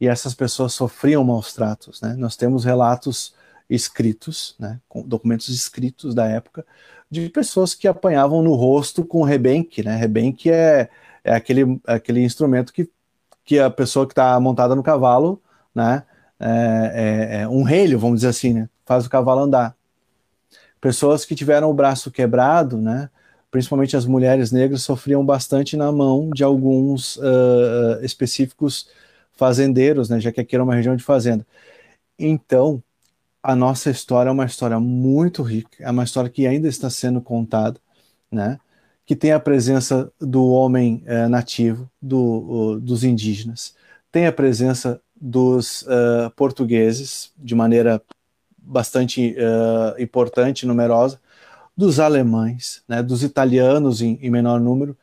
E essas pessoas sofriam maus tratos, né? Nós temos relatos escritos, né, documentos escritos da época, de pessoas que apanhavam no rosto com rebenque, né? Rebenque é, é aquele, aquele instrumento que, que a pessoa que está montada no cavalo né? É, é, é, um relho, vamos dizer assim, né? Faz o cavalo andar. Pessoas que tiveram o braço quebrado, né? Principalmente as mulheres negras sofriam bastante na mão de alguns uh, específicos fazendeiros, né? Já que aqui era uma região de fazenda. Então, a nossa história é uma história muito rica, é uma história que ainda está sendo contada, né? Que tem a presença do homem uh, nativo, do, dos indígenas, tem a presença dos uh, portugueses, de maneira bastante uh, importante, numerosa, dos alemães, né, dos italianos em, em, menor número,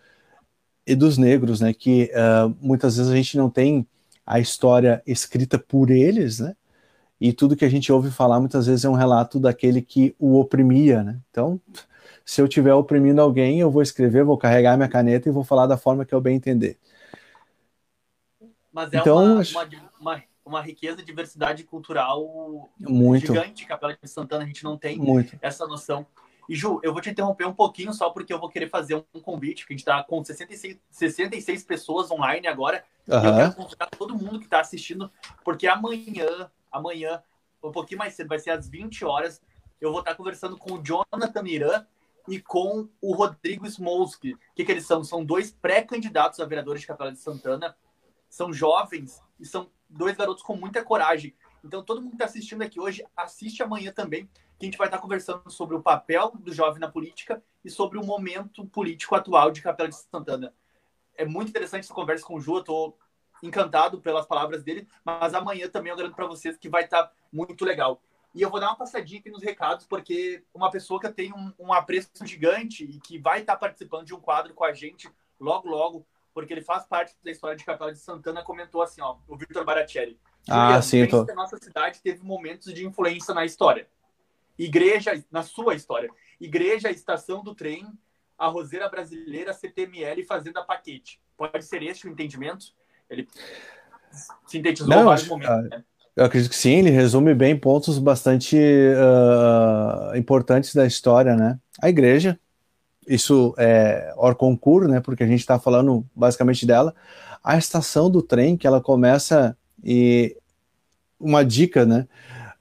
e dos negros, né, que uh, muitas vezes a gente não tem a história escrita por eles, né, e tudo que a gente ouve falar muitas vezes é um relato daquele que o oprimia, né, então se eu estiver oprimindo alguém, eu vou escrever, vou carregar minha caneta e vou falar da forma que eu bem entender. Mas é então, uma, uma, uma, riqueza de diversidade cultural muito. gigante. Capela de Santana, a gente não tem muito. essa noção. E Ju, eu vou te interromper um pouquinho só porque eu vou querer fazer um convite, que a gente está com 66, 66 pessoas online agora. Uhum. Eu quero convidar todo mundo que está assistindo, porque amanhã, amanhã, um pouquinho mais cedo, vai ser às 20 horas, eu vou estar conversando com o Jonathan Miran e com o Rodrigo Smolski. O que, que eles são? São dois pré-candidatos a vereadores de Capela de Santana são jovens e são dois garotos com muita coragem. Então, todo mundo que está assistindo aqui hoje, assiste amanhã também, que a gente vai estar tá conversando sobre o papel do jovem na política e sobre o momento político atual de Capela de Santana. É muito interessante essa conversa com o Ju, eu estou encantado pelas palavras dele, mas amanhã também eu garanto para vocês que vai estar tá muito legal. E eu vou dar uma passadinha aqui nos recados, porque uma pessoa que eu tenho um, um apreço gigante e que vai estar tá participando de um quadro com a gente logo, logo, porque ele faz parte da história de Capela de Santana, comentou assim, ó, o Victor Baratieri. Ah, sim, tô... a nossa cidade teve momentos de influência na história. igreja, na sua história, igreja, estação do trem, a roseira brasileira, CTML, fazenda paquete. Pode ser esse o entendimento? Ele sintetizou Não, vários momentos, né? Eu acredito que sim, ele resume bem pontos bastante uh, importantes da história, né? A igreja, isso é or concurso, né? Porque a gente está falando basicamente dela. A estação do trem, que ela começa e uma dica, né?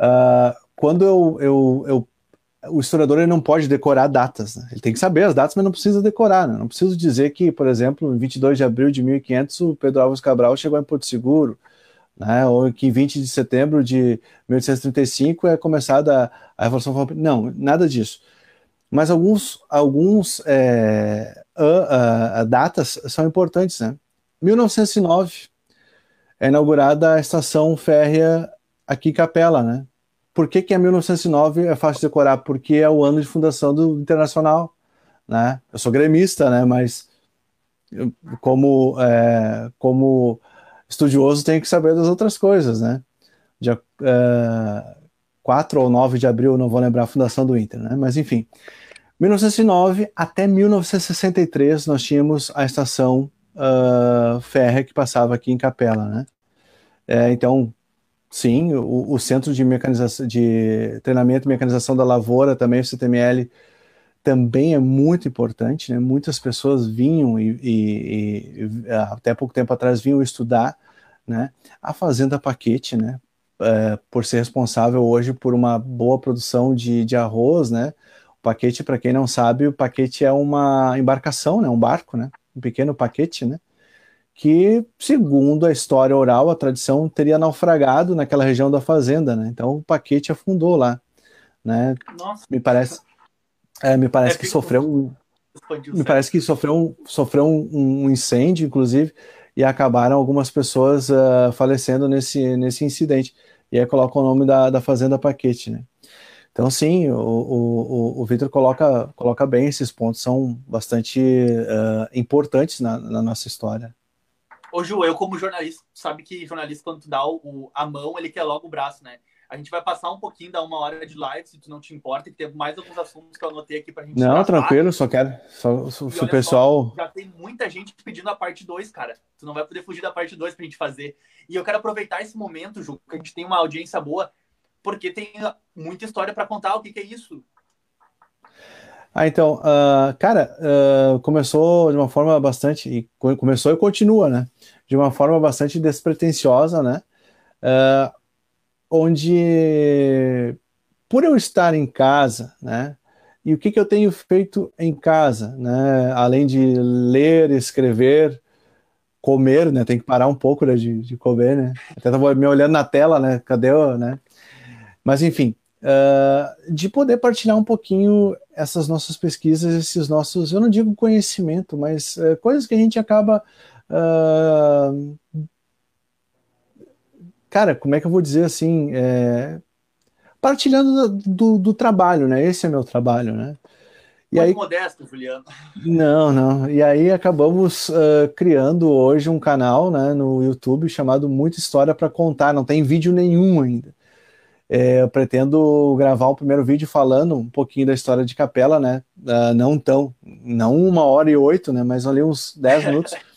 Uh, quando eu, eu, eu, o historiador ele não pode decorar datas, né? ele tem que saber as datas, mas não precisa decorar, né? não preciso dizer que, por exemplo, em 22 de abril de 1500 o Pedro Alves Cabral chegou em Porto Seguro, né? ou que em 20 de setembro de 1835 é começada a, Revolução Farroupilha. Não, nada disso. Mas alguns, alguns é, a, a, datas são importantes. Né? 1909 é inaugurada a estação férrea aqui em Capela. Né? Por que, que é 1909 é fácil de decorar? Porque é o ano de fundação do Internacional. Né? Eu sou gremista, né? mas como, é, como estudioso tem que saber das outras coisas, né? Dia é, 4 ou 9 de abril, não vou lembrar a fundação do Inter, né? Mas enfim, 1909 até 1963 nós tínhamos a estação uh, férrea que passava aqui em Capela, né? É, então, sim, o, o, centro de mecanização, de treinamento e mecanização da lavoura também, o CTML, também é muito importante, né? Muitas pessoas vinham e, e, e, até pouco tempo atrás vinham estudar, né? A fazenda Paquete, né? É, por ser responsável hoje por uma boa produção de, de arroz, né? O paquete, para quem não sabe, o paquete é uma embarcação, né? Um barco, né? Um pequeno paquete, né? Que, segundo a história oral, a tradição teria naufragado naquela região da fazenda, né? Então o paquete afundou lá, né? Nossa. Me parece é, me parece é, que sofreu um, me parece que sofreu sofreu um, um, incêndio, inclusive, e acabaram algumas pessoas uh, falecendo nesse, nesse incidente. E aí coloca o nome da, da Fazenda Paquete, né? Então, sim, o, o, o Vitor coloca, coloca bem esses pontos, são bastante uh, importantes na, na, nossa história. Ô, Ju, eu como jornalista, sabe que jornalista, quando tu dá o, a mão, ele quer logo o braço, né? A gente vai passar um pouquinho, dar uma hora de live, se tu não te importa, que tem mais alguns assuntos que eu anotei aqui pra gente. Não, tratar. tranquilo, só quero. Só, se o pessoal. Só, já tem muita gente pedindo a parte 2, cara. Tu não vai poder fugir da parte 2 pra gente fazer. E eu quero aproveitar esse momento, Ju, que a gente tem uma audiência boa, porque tem muita história para contar. O que, que, é isso? Ah, então, uh, cara, uh, começou de uma forma bastante. E começou e continua, né? De uma forma bastante despretensiosa, né? Uh, onde, por eu estar em casa, né, e o que, que eu tenho feito em casa, né, além de ler, escrever, comer, né, tem que parar um pouco né, de, de comer, né, até estava me olhando na tela, né, cadê o, né, mas enfim, uh, de poder partilhar um pouquinho essas nossas pesquisas, esses nossos, eu não digo conhecimento, mas uh, coisas que a gente acaba uh, cara, como é que eu vou dizer assim, é, partilhando do, do, trabalho, né? Esse é meu trabalho, né? E Muito aí, modesto, Juliano. Não, não. E aí acabamos uh, criando hoje um canal né, no YouTube chamado Muita História para Contar. Não tem vídeo nenhum ainda. É, eu pretendo gravar o primeiro vídeo falando um pouquinho da história de Capela, né? Uh, não tão, não uma hora e oito, né? Mas ali uns dez minutos.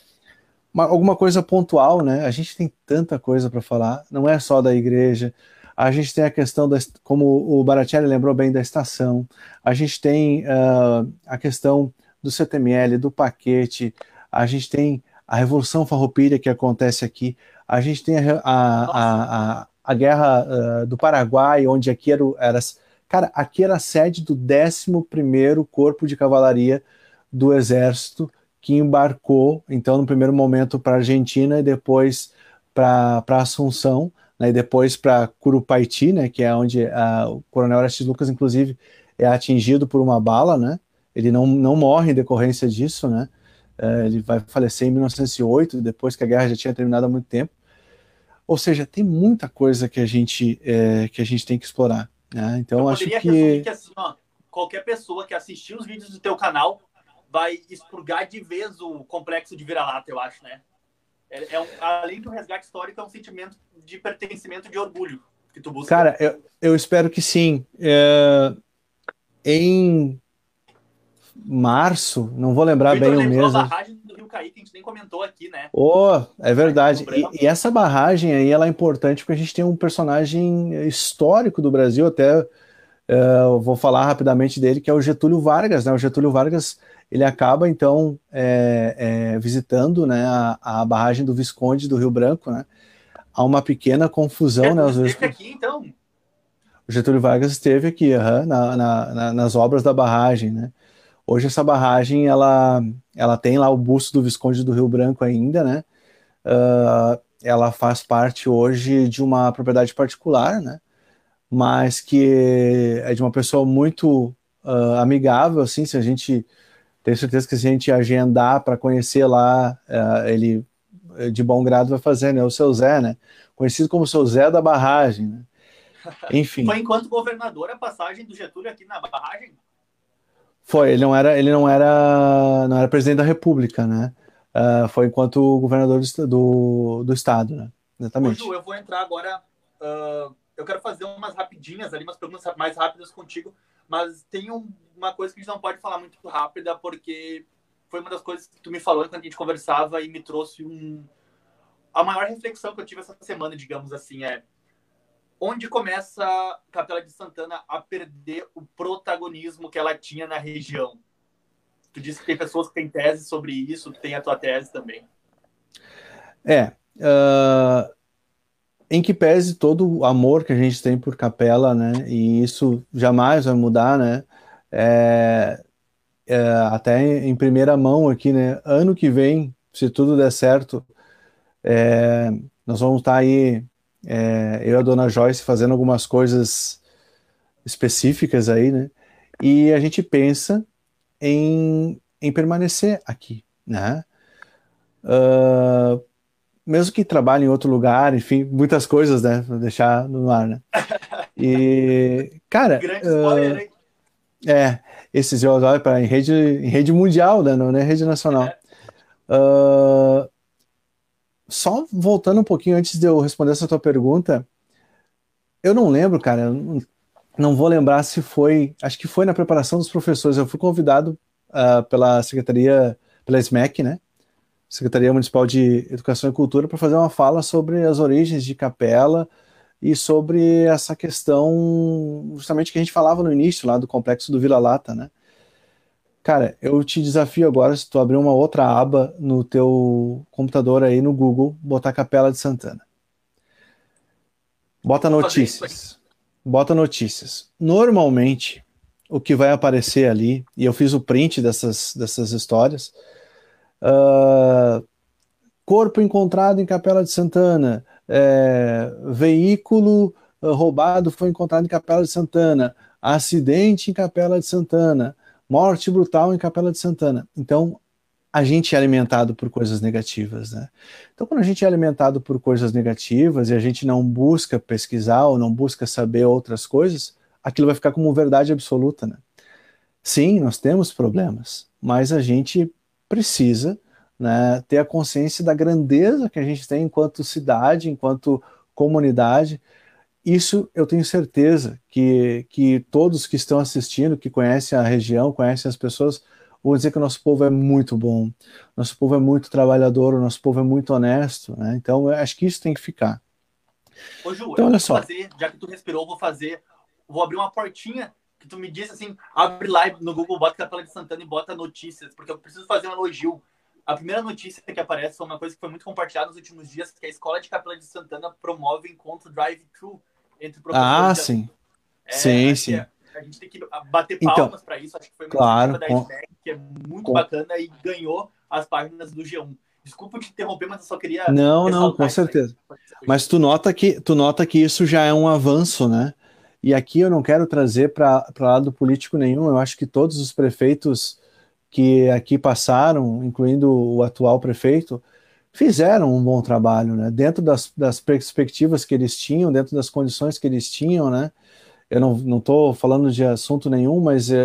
uma, alguma coisa pontual, né? A gente tem tanta coisa para falar, não é só da igreja. A gente tem a questão, da, como o Baratelli lembrou bem, da estação. A gente tem uh, a questão do CTML, do paquete. A gente tem a Revolução Farroupilha que acontece aqui. A gente tem a, a, a, a Guerra uh, do Paraguai, onde aqui era, era... Cara, aqui era a sede do 11º Corpo de Cavalaria do Exército, que embarcou, então, no primeiro momento para a Argentina e depois para Assunção, né, e depois para Curupaiti, né, que é onde a, o coronel Orestes Lucas, inclusive, é atingido por uma bala, né, ele não, não morre em decorrência disso, né, é, ele vai falecer em 1908, depois que a guerra já tinha terminado há muito tempo. Ou seja, tem muita coisa que a gente, é, que a gente tem que explorar. Né? Então, Eu acho que... que assim, ó, qualquer pessoa que assistiu os vídeos do teu canal vai expurgar de vez o complexo de vira-lata, eu acho, né? É, é um, além do resgate histórico, é um sentimento de pertencimento, de orgulho. que tu busca? Cara, eu, eu espero que sim. É, em março, não vou lembrar bem o mês. A barragem do Rio Caí, que a gente nem comentou aqui, né? Oh, é verdade. E, e, essa barragem aí, ela é importante porque a gente tem um personagem histórico do Brasil, até uh, vou falar rapidamente dele, que é o Getúlio Vargas, né? O Getúlio Vargas, ele acaba, então, é, é, visitando né, a, a, barragem do Visconde do Rio Branco, né? Há uma pequena confusão, é, né? Aqui, então? O Getúlio Vargas esteve aqui, na, na, na, nas obras da barragem, né? Hoje essa barragem, ela, ela tem lá o busto do Visconde do Rio Branco ainda, né? Uh, ela faz parte hoje de uma propriedade particular, né? Mas que é de uma pessoa muito uh, amigável, assim, se a gente tem certeza que se a gente agendar para conhecer lá, uh, ele de bom grado vai fazer, né? O seu Zé, né? Conhecido como o seu Zé da barragem, né? Enfim. Foi enquanto governador a passagem do Getúlio aqui na barragem? Foi, ele não era, ele não era, não era presidente da República, né? Uh, foi enquanto governador do, do, do estado, né? Exatamente. Ju, eu vou entrar agora. Uh, eu quero fazer umas rapidinhas ali, umas perguntas mais rápidas contigo, mas tem um, uma coisa que a gente não pode falar muito rápida, porque foi uma das coisas que tu me falou quando a gente conversava e me trouxe um. A maior reflexão que eu tive essa semana, digamos assim, é onde começa a Capela de Santana a perder o protagonismo que ela tinha na região? Tu disse que tem pessoas que têm tese sobre isso, tem a tua tese também. É. Uh, em que pese todo o amor que a gente tem por Capela, né? E isso jamais vai mudar, né? É, é, até em primeira mão aqui, né? Ano que vem, se tudo der certo, é, nós vamos estar aí é, eu e a dona Joyce fazendo algumas coisas específicas aí, né? E a gente pensa em, em permanecer aqui, né? Uh, mesmo que trabalhe em outro lugar, enfim, muitas coisas, né? Vou deixar no ar, né? E, cara. Grande spoiler, uh, hein? É, esses olho para em rede, em rede mundial, né? Não é rede nacional. É. Uh, só voltando um pouquinho antes de eu responder essa tua pergunta, eu não lembro, cara, não vou lembrar se foi, acho que foi na preparação dos professores. Eu fui convidado uh, pela Secretaria, pela SMEC, né? Secretaria Municipal de Educação e Cultura, para fazer uma fala sobre as origens de capela e sobre essa questão, justamente que a gente falava no início lá do complexo do Vila Lata, né? Cara, eu te desafio agora, se tu abrir uma outra aba no teu computador aí no Google, botar Capela de Santana. Bota notícias. Bota notícias. Normalmente, o que vai aparecer ali, e eu fiz o print dessas, dessas histórias, uh, corpo encontrado em Capela de Santana, é, veículo uh, roubado foi encontrado em Capela de Santana, acidente em Capela de Santana, morte brutal em Capela de Santana. Então, a gente é alimentado por coisas negativas, né? Então, quando a gente é alimentado por coisas negativas e a gente não busca pesquisar ou não busca saber outras coisas, aquilo vai ficar como verdade absoluta, né? Sim, nós temos problemas, mas a gente precisa né, ter a consciência da grandeza que a gente tem enquanto cidade, enquanto comunidade, isso eu tenho certeza que, que todos que estão assistindo, que conhecem a região, conhecem as pessoas, vão dizer que o nosso povo é muito bom, nosso povo é muito trabalhador, o nosso povo é muito honesto, né? Então, eu acho que isso tem que ficar. Ô, Ju, então, olha só. Fazer, já que tu respirou, vou fazer, vou abrir uma portinha que tu me disse assim, abre live no Google, bota Capela de Santana e bota notícias, porque eu preciso fazer um elogio. A primeira notícia que aparece foi uma coisa que foi muito compartilhada nos últimos dias, que a Escola de Capela de Santana promove encontro drive-thru entre professores. Ah, sim. É, sim, sim. É, a gente tem que bater então, palmas então, para isso. Acho que foi uma claro, da SMEC, que é muito com... bacana e ganhou as páginas do G1. Desculpa te interromper, mas eu só queria. Não, não, com certeza. Mas tu nota que tu nota que isso já é um avanço, né? E aqui eu não quero trazer para lado político nenhum. Eu acho que todos os prefeitos que aqui passaram, incluindo o atual prefeito, fizeram um bom trabalho, né? Dentro das, das perspectivas que eles tinham, dentro das condições que eles tinham, né? Eu não estou falando de assunto nenhum, mas uh,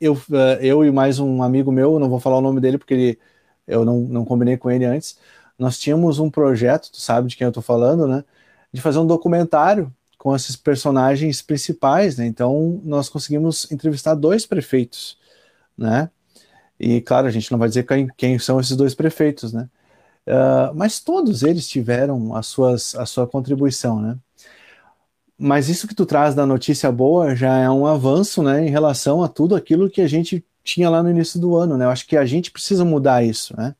eu, uh, eu e mais um amigo meu, não vou falar o nome dele porque ele, eu não, não combinei com ele antes, nós tínhamos um projeto, tu sabe de quem eu estou falando, né? de fazer um documentário com esses personagens principais, né? Então nós conseguimos entrevistar dois prefeitos, né? E claro, a gente não vai dizer quem, quem são esses dois prefeitos, né? Uh, mas todos eles tiveram as suas, a sua contribuição, né? Mas isso que tu traz da notícia boa já é um avanço, né, em relação a tudo aquilo que a gente tinha lá no início do ano, né? Eu acho que a gente precisa mudar isso, né?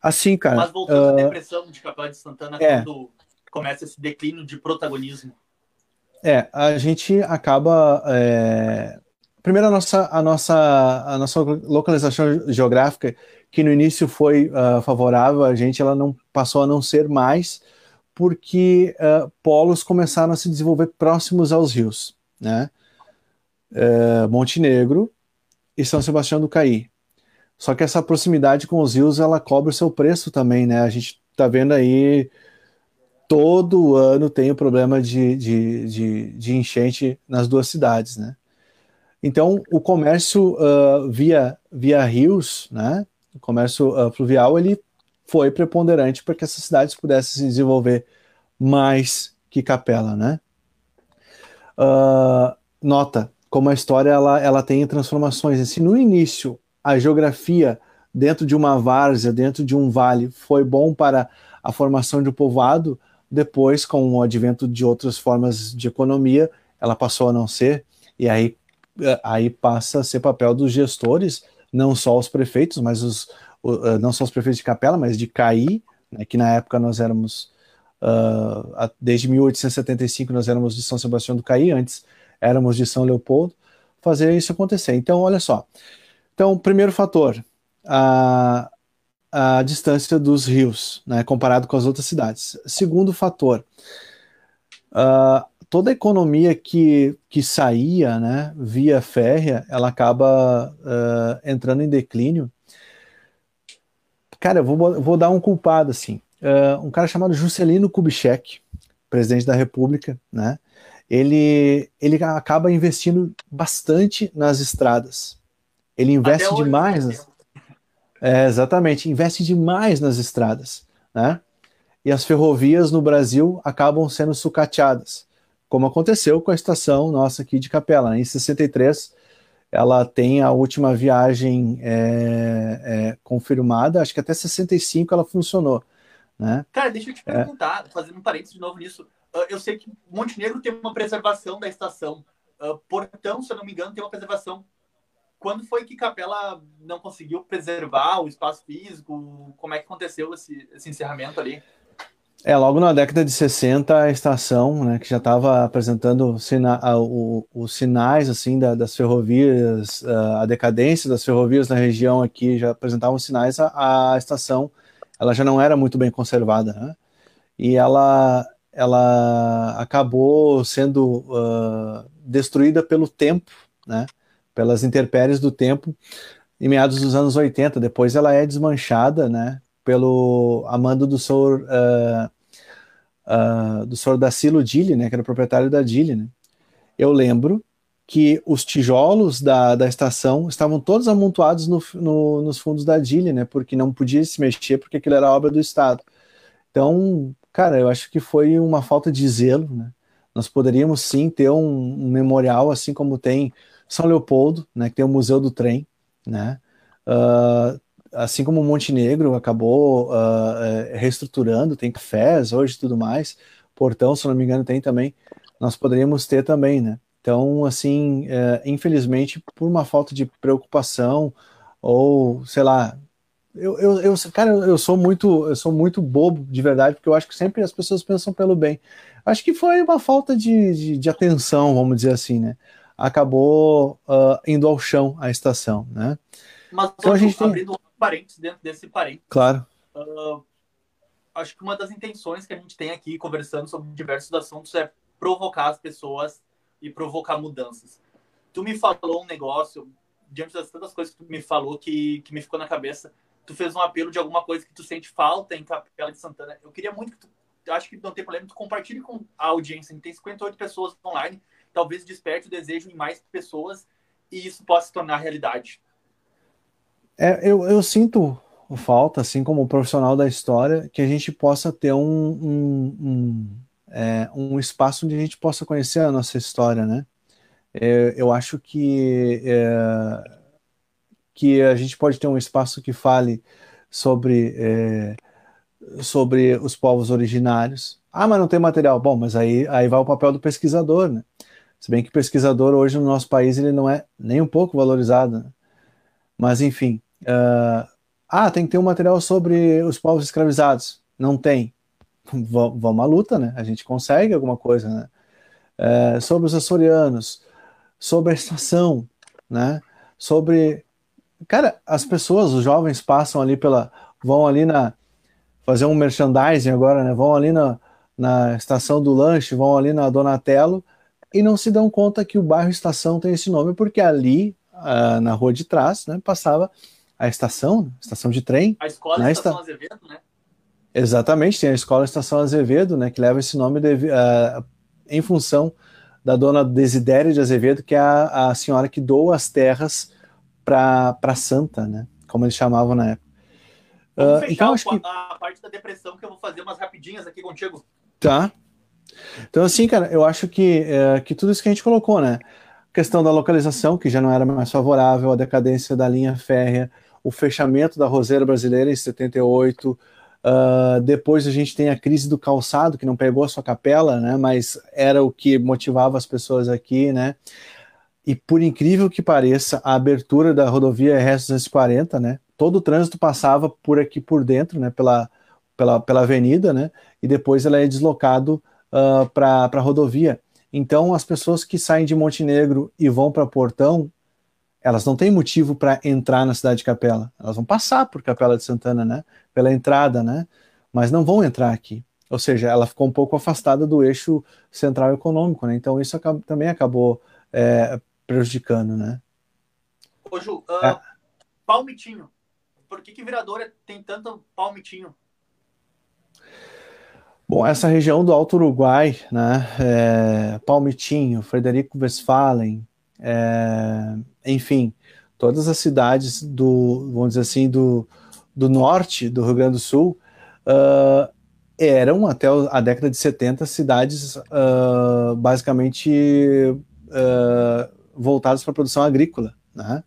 Assim, cara. Mas voltando uh, à ah, depressão de Capela de Santana, é, quando começa esse declínio de protagonismo. É, a gente acaba. É... Primeiro, a nossa, a, nossa, a nossa localização geográfica, que no início foi uh, favorável a gente, ela não passou a não ser mais, porque uh, polos começaram a se desenvolver próximos aos rios, né? Uh, Montenegro e São Sebastião do Caí. Só que essa proximidade com os rios, ela cobra o seu preço também, né? A gente tá vendo aí todo ano tem o problema de, de, de, de enchente nas duas cidades, né? Então, o comércio uh, via, via rios, né? O comércio uh, fluvial, ele foi preponderante para que essas cidades pudessem se desenvolver mais que Capela, né? Uh, nota como a história ela, ela tem transformações. Se no início a geografia dentro de uma várzea, dentro de um vale, foi bom para a formação de um povoado, depois, com o advento de outras formas de economia, ela passou a não ser, e aí, eh, aí passa a ser papel dos gestores, não só os prefeitos, mas os, eh, não só os prefeitos de Capela, mas de Caí, né, que na época nós éramos, uh, desde 1875 nós éramos de São Sebastião do Caí, antes éramos de São Leopoldo, fazer isso acontecer. Então, olha só. Então, primeiro fator, a, a distância dos rios, né, comparado com as outras cidades. Segundo fator, uh, toda a economia que, que saía né, via férrea, ela acaba uh, entrando em declínio. Cara, eu vou, vou dar um culpado, assim. Uh, um cara chamado Juscelino Kubitschek, presidente da República, né? Ele, ele acaba investindo bastante nas estradas. Ele investe demais. Nas, é, exatamente, investe demais nas estradas, né? E as ferrovias no Brasil acabam sendo sucateadas, como aconteceu com a estação nossa aqui de Capela. Né? Em 63, ela tem a última viagem é, é, confirmada, acho que até 65 ela funcionou. Né? Cara, deixa eu te perguntar, é. fazendo um parênteses de novo nisso. Ah, eu sei que Montenegro tem uma preservação da estação. Uh, Portão, se eu não me engano, tem uma preservação quando foi que Capela não conseguiu preservar o espaço físico? Como é que aconteceu esse, esse encerramento ali? É, logo na década de 60, a estação, né, que já estava apresentando sina os sinais assim da, das ferrovias, a decadência das ferrovias na região aqui já apresentavam sinais, a, a estação ela já não era muito bem conservada, né? e ela, ela acabou sendo uh, destruída pelo tempo, né? Pelas intempéries do tempo em meados dos anos 80. Depois ela é desmanchada, né, pelo amando do senhor uh, uh, do senhor Dacilo Dille, né, que era o proprietário da Dille. Né. Eu lembro que os tijolos da, da estação estavam todos amontoados no, no, nos fundos da Dille, né, porque não podia se mexer porque aquilo era obra do Estado. Então, cara, eu acho que foi uma falta de zelo, né. Nós poderíamos sim ter um, um memorial, assim como tem são Leopoldo, né, que tem o Museu do Trem, né, uh, assim como Montenegro acabou uh, reestruturando, tem cafés hoje e tudo mais, Portão, se não me engano, tem também, nós poderíamos ter também, né, então, assim, uh, infelizmente, por uma falta de preocupação, ou, sei lá, eu, eu, eu, cara, eu sou muito, eu sou muito bobo de verdade, porque eu acho que sempre as pessoas pensam pelo bem. Acho que foi uma falta de, de, de atenção, vamos dizer assim, né? Acabou uh, indo ao chão a estação, né? Mas então, a gente tem... abrindo um parênteses dentro desse parênteses. Claro. Uh, acho que uma das intenções que a gente tem aqui conversando sobre diversos assuntos é provocar as pessoas e provocar mudanças. Tu me falou um negócio, diante das tantas coisas que tu me falou que, que me ficou na cabeça, tu fez um apelo de alguma coisa que tu sente falta em Capela de Santana. Eu queria muito que tu, acho que não tem problema, tu compartilhe com a audiência. A gente tem 58 pessoas online talvez desperte o desejo em mais pessoas e isso possa se tornar realidade. É, eu, eu sinto falta, assim como profissional da história, que a gente possa ter um, um, um, é, um espaço onde a gente possa conhecer a nossa história, né? É, eu acho que é, que a gente pode ter um espaço que fale sobre é, sobre os povos originários. Ah, mas não tem material. Bom, mas aí, aí vai o papel do pesquisador, né? Se bem que pesquisador hoje no nosso país ele não é nem um pouco valorizado. Né? Mas enfim, uh, ah, tem que ter um material sobre os povos escravizados. Não tem. Vamos à luta, né? A gente consegue alguma coisa, né? É, sobre os açorianos, sobre a estação, né? Sobre, cara, as pessoas, os jovens passam ali pela, vão ali na fazer um merchandising agora, né? Vão ali na, na estação do lanche, vão ali na Donatello e não se dão conta que o bairro Estação tem esse nome porque ali uh, na rua de trás, né, passava a estação, estação de trem. A escola né, Estação esta... Azevedo, né? Exatamente, tem a escola Estação Azevedo, né, que leva esse nome de, uh, em função da dona Desidéria de Azevedo, que é a, a senhora que doa as terras para Santa, né, como eles chamavam na época. Uh, então, acho que... a parte da depressão que eu vou fazer umas rapidinhas aqui contigo. Tá. Então, assim, cara, eu acho que, é, que tudo isso que a gente colocou, né? questão da localização, que já não era mais favorável, a decadência da linha férrea, o fechamento da roseira brasileira em 78. Uh, ah, depois a gente tem a crise do calçado, que não pegou a sua capela, né, mas era o que motivava as pessoas aqui, né? E por incrível que pareça, a abertura da rodovia RS 240, né? Todo o trânsito passava por aqui por dentro, né? Pela, pela, pela avenida, né? E depois ela é deslocado uh, para a rodovia. Então, as pessoas que saem de Montenegro e vão para Portão, elas não têm motivo para entrar na cidade de Capela. Elas vão passar por Capela de Santana, né? Pela entrada, né? Mas não vão entrar aqui. Ou seja, ela ficou um pouco afastada do eixo central econômico, né? Então, isso acaba, também acabou é, prejudicando, né? Ô, Ju, uh, é. palmitinho. Por que, que Viradouro tem tanto palmitinho? Bom, essa região do Alto Uruguai, né, é, Palmitinho, Frederico Westphalen, é, enfim, todas as cidades do, vamos dizer assim, do, do norte do Rio Grande do Sul uh, eram, até a década de 70, cidades uh, basicamente uh, voltadas para a produção agrícola, né?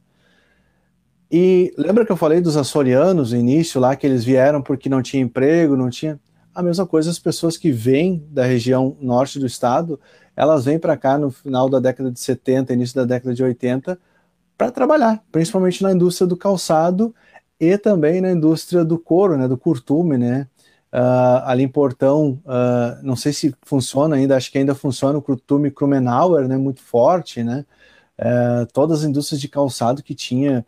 E lembra que eu falei dos açorianos no início lá, que eles vieram porque não tinha emprego, não tinha a mesma coisa as pessoas que vêm da região norte do estado, elas vêm para cá no final da década de 70, início da década de 80, para trabalhar, principalmente na indústria do calçado e também na indústria do couro, né, do curtume, né, uh, ali em Portão, uh, não sei se funciona ainda, acho que ainda funciona o curtume Krumenauer, né, muito forte, né, uh, todas as indústrias de calçado que tinha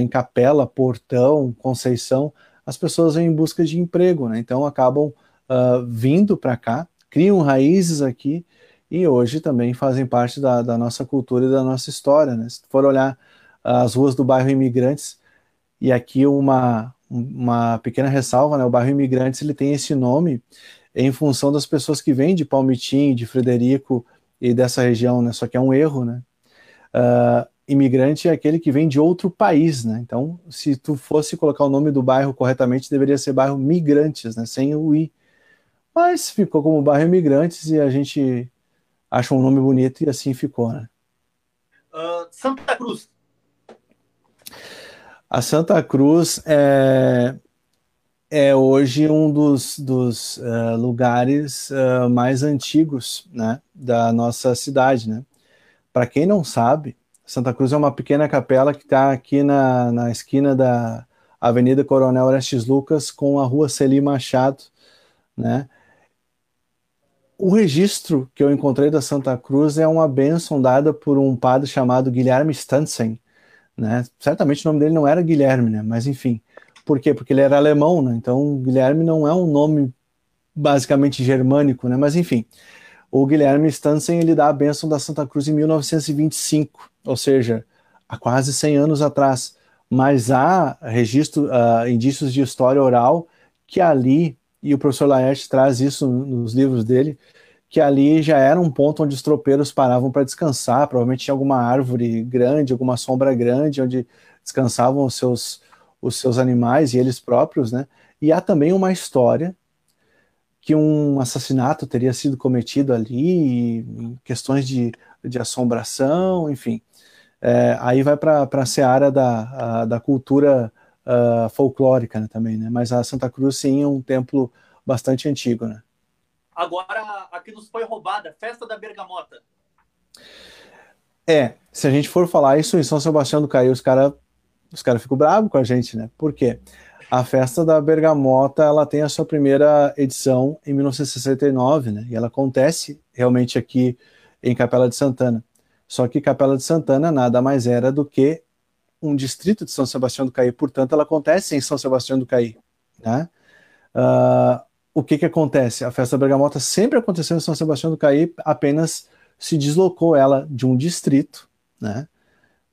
em Capela, Portão, Conceição, as pessoas vêm em busca de emprego, né, então acabam uh, vindo para cá, criam raízes aqui e hoje também fazem parte da, da, nossa cultura e da nossa história. Né? Se for olhar as ruas do bairro Imigrantes, e aqui uma, uma pequena ressalva, né? o bairro Imigrantes ele tem esse nome em função das pessoas que vêm de Palmitim, de Frederico e dessa região, né? só que é um erro, né? Uh, imigrante é aquele que vem de outro país, né? Então, se tu fosse colocar o nome do bairro corretamente, deveria ser bairro Migrantes, né? Sem o i. Mas ficou como bairro Imigrantes e a gente achou um nome bonito e assim ficou, né? Uh, Santa Cruz. A Santa Cruz é, é hoje um dos, dos uh, lugares uh, mais antigos né, da nossa cidade. Né? Para quem não sabe, Santa Cruz é uma pequena capela que está aqui na, na esquina da Avenida Coronel Orestes Lucas com a Rua Celi Machado. Né? o registro que eu encontrei da Santa Cruz é uma bênção dada por um padre chamado Guilherme Stansen, né? Certamente o nome dele não era Guilherme, né? Mas enfim, por quê? Porque ele era alemão, né? Então Guilherme não é um nome basicamente germânico, né? Mas enfim, o Guilherme Stansen ele dá a bênção da Santa Cruz em 1925, ou seja, há quase 100 anos atrás. Mas há registro, uh, indícios de história oral que ali e o professor Laerte traz isso nos livros dele, que ali já era um ponto onde os tropeiros paravam para descansar, provavelmente tinha alguma árvore grande, alguma sombra grande, onde descansavam os seus, os seus animais e eles próprios, né? E há também uma história que um assassinato teria sido cometido ali, questões de, de assombração, enfim. É, aí vai para a seara da, a, da cultura uh, folclórica né, também, né? Mas a Santa Cruz, sim, é um templo bastante antigo, né? Agora, aqui nos foi roubada, festa da Bergamota. É, se a gente for falar isso em São Sebastião do Caí, os caras os cara ficam bravos com a gente, né? Por quê? A festa da Bergamota, ela tem a sua primeira edição em 1969, né? E ela acontece realmente aqui em Capela de Santana. Só que Capela de Santana nada mais era do que um distrito de São Sebastião do Caí, portanto, ela acontece em São Sebastião do Caí. Né? Uh, o que, que acontece? A festa da Bergamota sempre aconteceu em São Sebastião do Caí, apenas se deslocou ela de um distrito, né?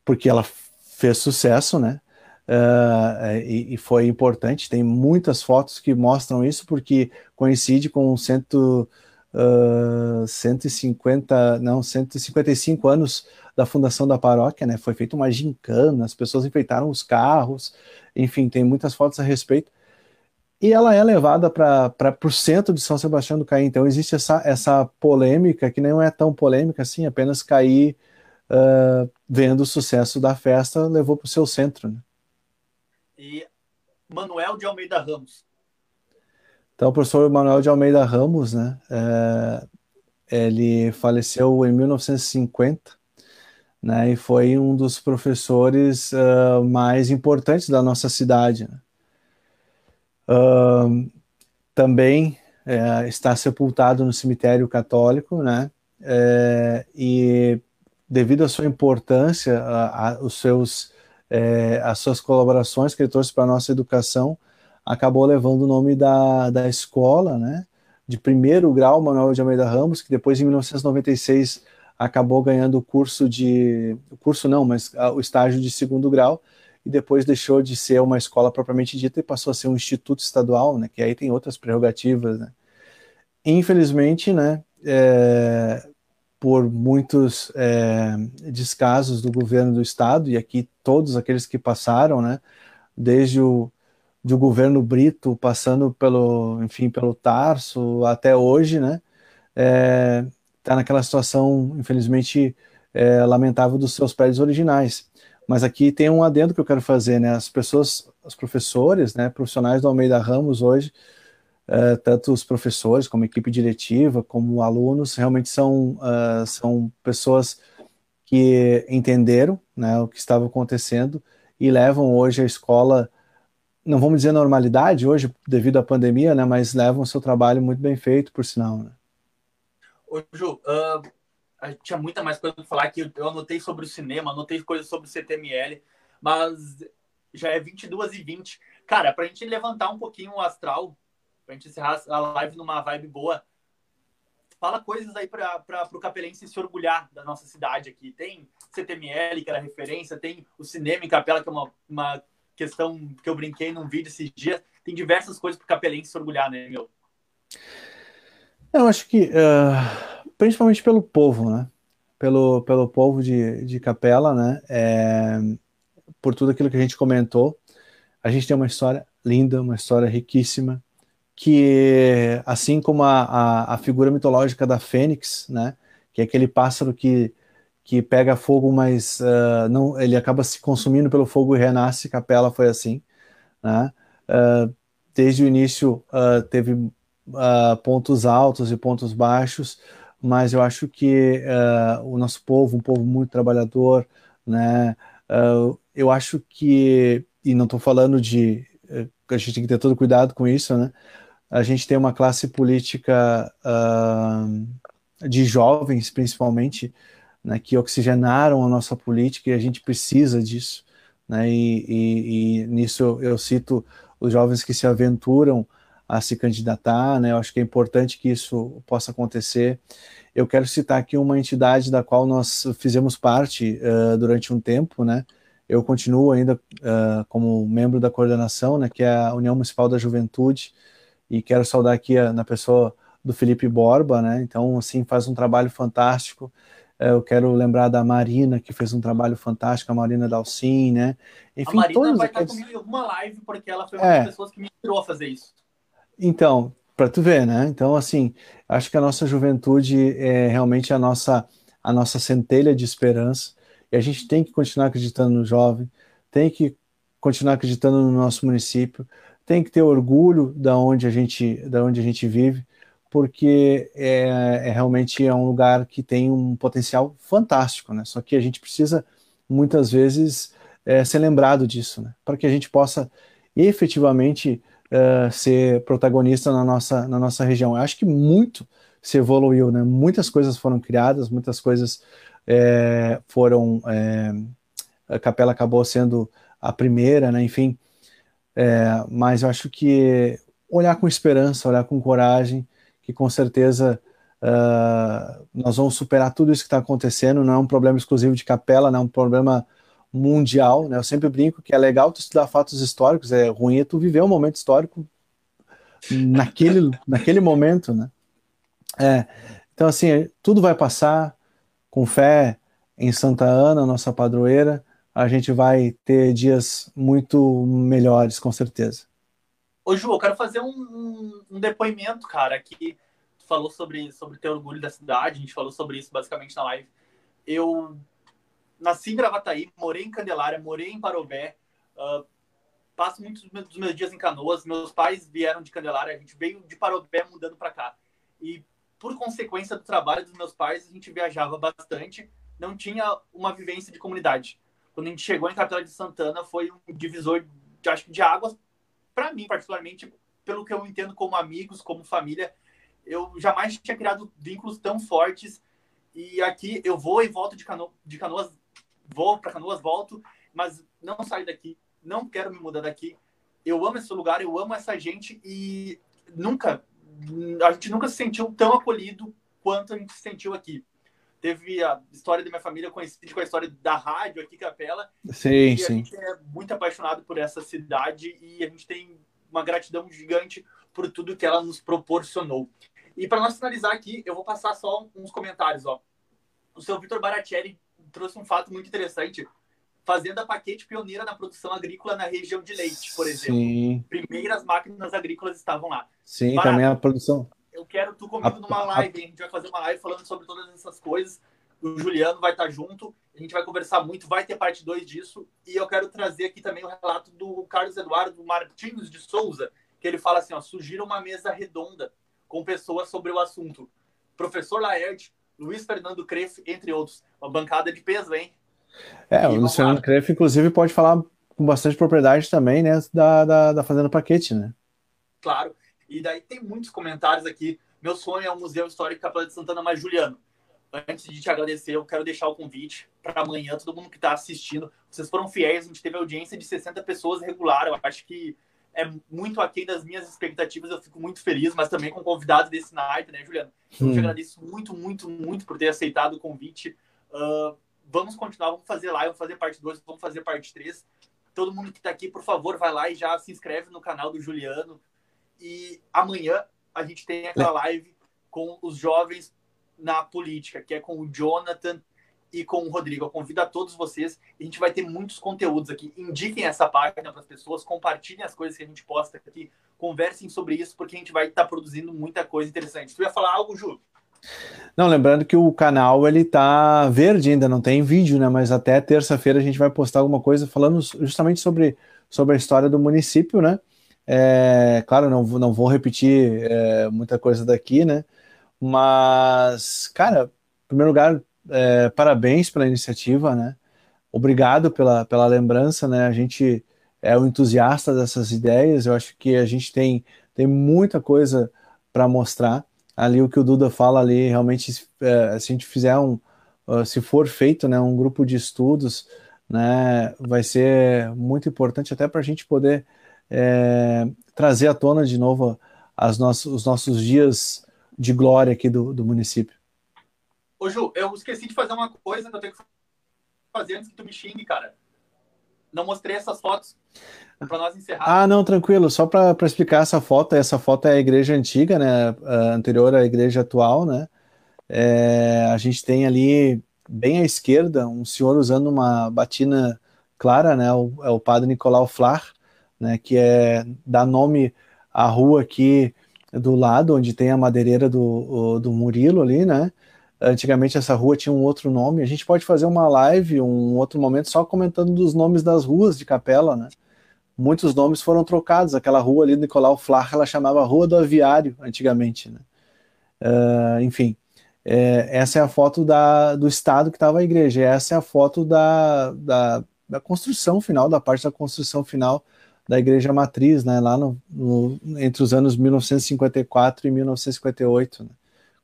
porque ela fez sucesso, né? Uh, e, e, foi importante. Tem muitas fotos que mostram isso, porque coincide com cento, uh, 150, não, 155 anos da fundação da paróquia, né? Foi feita uma gincana, as pessoas enfeitaram os carros, enfim, tem muitas fotos a respeito. E ela é levada para o centro de São Sebastião do Caí. Então existe essa, essa polêmica, que não é tão polêmica assim, apenas cair uh, vendo o sucesso da festa, levou para o seu centro. Né? E Manuel de Almeida Ramos. Então, o professor Manuel de Almeida Ramos, né, é, ele faleceu em 1950, né, e foi um dos professores uh, mais importantes da nossa cidade. Né. Uh, também é, está sepultado no cemitério católico, né, é, e devido à sua importância, a, a, os seus, é, as suas colaborações que ele trouxe para a nossa educação, acabou levando o nome da, da escola, né, de primeiro grau, Manuel de Almeida Ramos, que depois, em 1996, acabou ganhando o curso de, o curso não, mas o estágio de segundo grau, e depois deixou de ser uma escola propriamente dita e passou a ser um instituto estadual, né, que aí tem outras prerrogativas, né. Infelizmente, né, é, por muitos é, descasos do governo do estado, e aqui todos aqueles que passaram, né, desde o do governo Brito, passando pelo, enfim, pelo Tarso até hoje, né, está é, naquela situação, infelizmente, é, lamentável dos seus prédios originais. Mas aqui tem um adendo que eu quero fazer, né, as pessoas, os professores, né, profissionais do Almeida Ramos hoje, uh, tanto os professores, como equipe diretiva, como alunos, realmente são, uh, são pessoas que entenderam né, o que estava acontecendo e levam hoje a escola, não vamos dizer normalidade hoje, devido à pandemia, né, mas levam o seu trabalho muito bem feito, por sinal. Né? Ô, Ju, uh, tinha muita mais coisa para falar que eu anotei sobre o cinema, anotei coisas sobre o CTML, mas já é 22 e 20. Cara, para a gente levantar um pouquinho o astral, pra gente encerrar a live numa vibe boa. Fala coisas aí para o capelense se orgulhar da nossa cidade aqui. Tem CTML, que era referência, tem o cinema em Capela, que é uma, uma questão que eu brinquei num vídeo esses dias. Tem diversas coisas para o capelense se orgulhar, né, meu? Eu acho que, uh, principalmente pelo povo, né? Pelo, pelo povo de, de Capela, né? É, por tudo aquilo que a gente comentou. A gente tem uma história linda, uma história riquíssima, que assim como a, a, a, figura mitológica da Fênix, né, que é aquele pássaro que, que pega fogo, mas uh, não, ele acaba se consumindo pelo fogo e renasce, Capela foi assim, né, uh, desde o início uh, teve pontos altos e pontos baixos, mas eu acho que o nosso povo, um povo muito trabalhador, né, eu acho que, e não estou falando de, a gente tem que ter todo cuidado com isso, né, a gente tem uma classe política de jovens, principalmente, né, que oxigenaram a nossa política e a gente precisa disso. Né, e, e, e, nisso eu cito os jovens que se aventuram a se candidatar, né, eu acho que é importante que isso possa acontecer. Eu quero citar aqui uma entidade da qual nós fizemos parte uh, durante um tempo, né, eu continuo ainda uh, como membro da coordenação, né, que é a União Municipal da Juventude, e quero saudar aqui a, na pessoa do Felipe Borba, né? Então, assim, faz um trabalho fantástico. É, eu quero lembrar da Marina, que fez um trabalho fantástico, a Marina Dalcin, né? Enfim, a Marina vai aqueles... estar comigo em alguma live, porque ela foi uma é. das pessoas que me inspirou a fazer isso. Então, para tu ver, né? Então, assim, acho que a nossa juventude é realmente a nossa, a nossa centelha de esperança e a gente tem que continuar acreditando no jovem, tem que continuar acreditando no nosso município, tem que ter orgulho da onde a gente, da onde a gente vive, porque é, é realmente é um lugar que tem um potencial fantástico, né? Só que a gente precisa muitas vezes é, ser lembrado disso, né? Para que a gente possa efetivamente uh, ser protagonista na nossa, na nossa região. Eu acho que muito se evoluiu, né? Muitas coisas foram criadas, muitas coisas é, foram. É, a capela acabou sendo a primeira, né? Enfim, é, mas eu acho que olhar com esperança, olhar com coragem, que com certeza uh, nós vamos superar tudo isso que está acontecendo. Não é um problema exclusivo de capela, não é um problema mundial, né? Eu sempre brinco que é legal tu estudar fatos históricos, é ruim é tu viver um momento histórico naquele, naquele momento, né? É, então assim, tudo vai passar com fé em Santa Ana, nossa padroeira, a gente vai ter dias muito melhores, com certeza. Ô Ju, eu quero fazer um, um, depoimento, cara, que tu falou sobre, sobre ter orgulho da cidade, a gente falou sobre isso basicamente na live. Eu nasci em Gravataí, morei em Candelária, morei em Parobé, uh, passo muitos dos meus dias em Canoas. Meus pais vieram de Candelária, a gente veio de Parobé mudando para cá. E por consequência do trabalho dos meus pais, a gente viajava bastante, não tinha uma vivência de comunidade. Quando a gente chegou em Capela de Santana, foi um divisor, de, acho que de águas, para mim particularmente, pelo que eu entendo como amigos, como família. Eu jamais tinha criado vínculos tão fortes. E aqui eu vou e volto de, cano de Canoas vou para Canoas, volto, mas não saio daqui, não quero me mudar daqui. Eu amo esse lugar, eu amo essa gente e nunca, a gente nunca se sentiu tão acolhido quanto a gente se sentiu aqui. Teve a história da minha família coincide com a história da rádio aqui, Capela. Sim, e sim. A gente é muito apaixonado por essa cidade e a gente tem uma gratidão gigante por tudo que ela nos proporcionou. E para nós finalizar aqui, eu vou passar só uns comentários. Ó. O seu Vitor Baratieri trouxe um fato muito interessante. Fazenda Paquete pioneira na produção agrícola na região de Leite, por exemplo. Sim. Primeiras máquinas agrícolas estavam lá. Sim, Barato, também a produção. Eu quero tu comigo numa live, a, a gente vai fazer uma live falando sobre todas essas coisas. O Juliano vai estar junto, a gente vai conversar muito, vai ter parte 2 disso. E eu quero trazer aqui também o relato do Carlos Eduardo Martins de Souza, que ele fala assim: ó, sugira uma mesa redonda com pessoas sobre o assunto. Professor Laerte, Luiz Fernando Crefe, entre outros. Uma bancada de peso, hein? É, o Luiz Fernando Crefe, inclusive, pode falar com bastante propriedade também, né, da, da, da Fazenda Paquete, né? Claro. E daí tem muitos comentários aqui. Meu sonho é o Museu Histórico Capela de Santana, mas Juliano, antes de te agradecer, eu quero deixar o convite para amanhã, todo mundo que está assistindo. Vocês foram fiéis, a gente teve audiência de 60 pessoas regular. Eu acho que é muito aquém das minhas expectativas, eu fico muito feliz, mas também com convidados desse naipe, né, Juliano? Eu hum. te agradeço muito, muito, muito por ter aceitado o convite. Uh, vamos continuar, vamos fazer live, vamos fazer parte 2, vamos fazer parte 3. Todo mundo que está aqui, por favor, vai lá e já se inscreve no canal do Juliano. E amanhã a gente tem aquela live com os jovens na política, que é com o Jonathan e com o Rodrigo. Eu convido a todos vocês. A gente vai ter muitos conteúdos aqui. Indiquem essa página para as pessoas, compartilhem as coisas que a gente posta aqui, conversem sobre isso, porque a gente vai estar tá produzindo muita coisa interessante. Tu ia falar algo, Ju? Não, lembrando que o canal ele tá verde ainda, não tem vídeo, né? Mas até terça-feira a gente vai postar alguma coisa falando justamente sobre, sobre a história do município, né? É, claro, não, não vou repetir é, muita coisa daqui, né? Mas, cara, em primeiro lugar, é, parabéns pela iniciativa, né? Obrigado pela, pela lembrança, né? A gente é um entusiasta dessas ideias. Eu acho que a gente tem, tem muita coisa para mostrar. Ali o que o Duda fala ali, realmente, é, se a gente fizer um, se for feito, né, um grupo de estudos, né, vai ser muito importante até para a gente poder é, trazer à tona de novo as nossos, os nossos dias de glória aqui do, do município. Ô, Ju, eu esqueci de fazer uma coisa que eu tenho que fazer antes que tu me xingue, cara. Não mostrei essas fotos para nós encerrar. Ah, não, tranquilo. Só para explicar essa foto, essa foto é a igreja antiga, né? anterior à igreja atual, né? É, a gente tem ali, bem à esquerda, um senhor usando uma batina clara, né? O, é o padre Nicolau Flar, né? Que é dá nome à rua aqui do lado, onde tem a madeireira do, do Murilo ali, né? Antigamente essa rua tinha um outro nome. A gente pode fazer uma live, um outro momento, só comentando dos nomes das ruas de Capela, né? Muitos nomes foram trocados. Aquela rua ali, Nicolau Flach, ela chamava Rua do Aviário, antigamente, né? Uh, enfim, é, essa é a foto da, do estado que estava a igreja. Essa é a foto da, da, da, construção final, da parte da construção final da igreja matriz, né? Lá no, no entre os anos 1954 e 1958, né?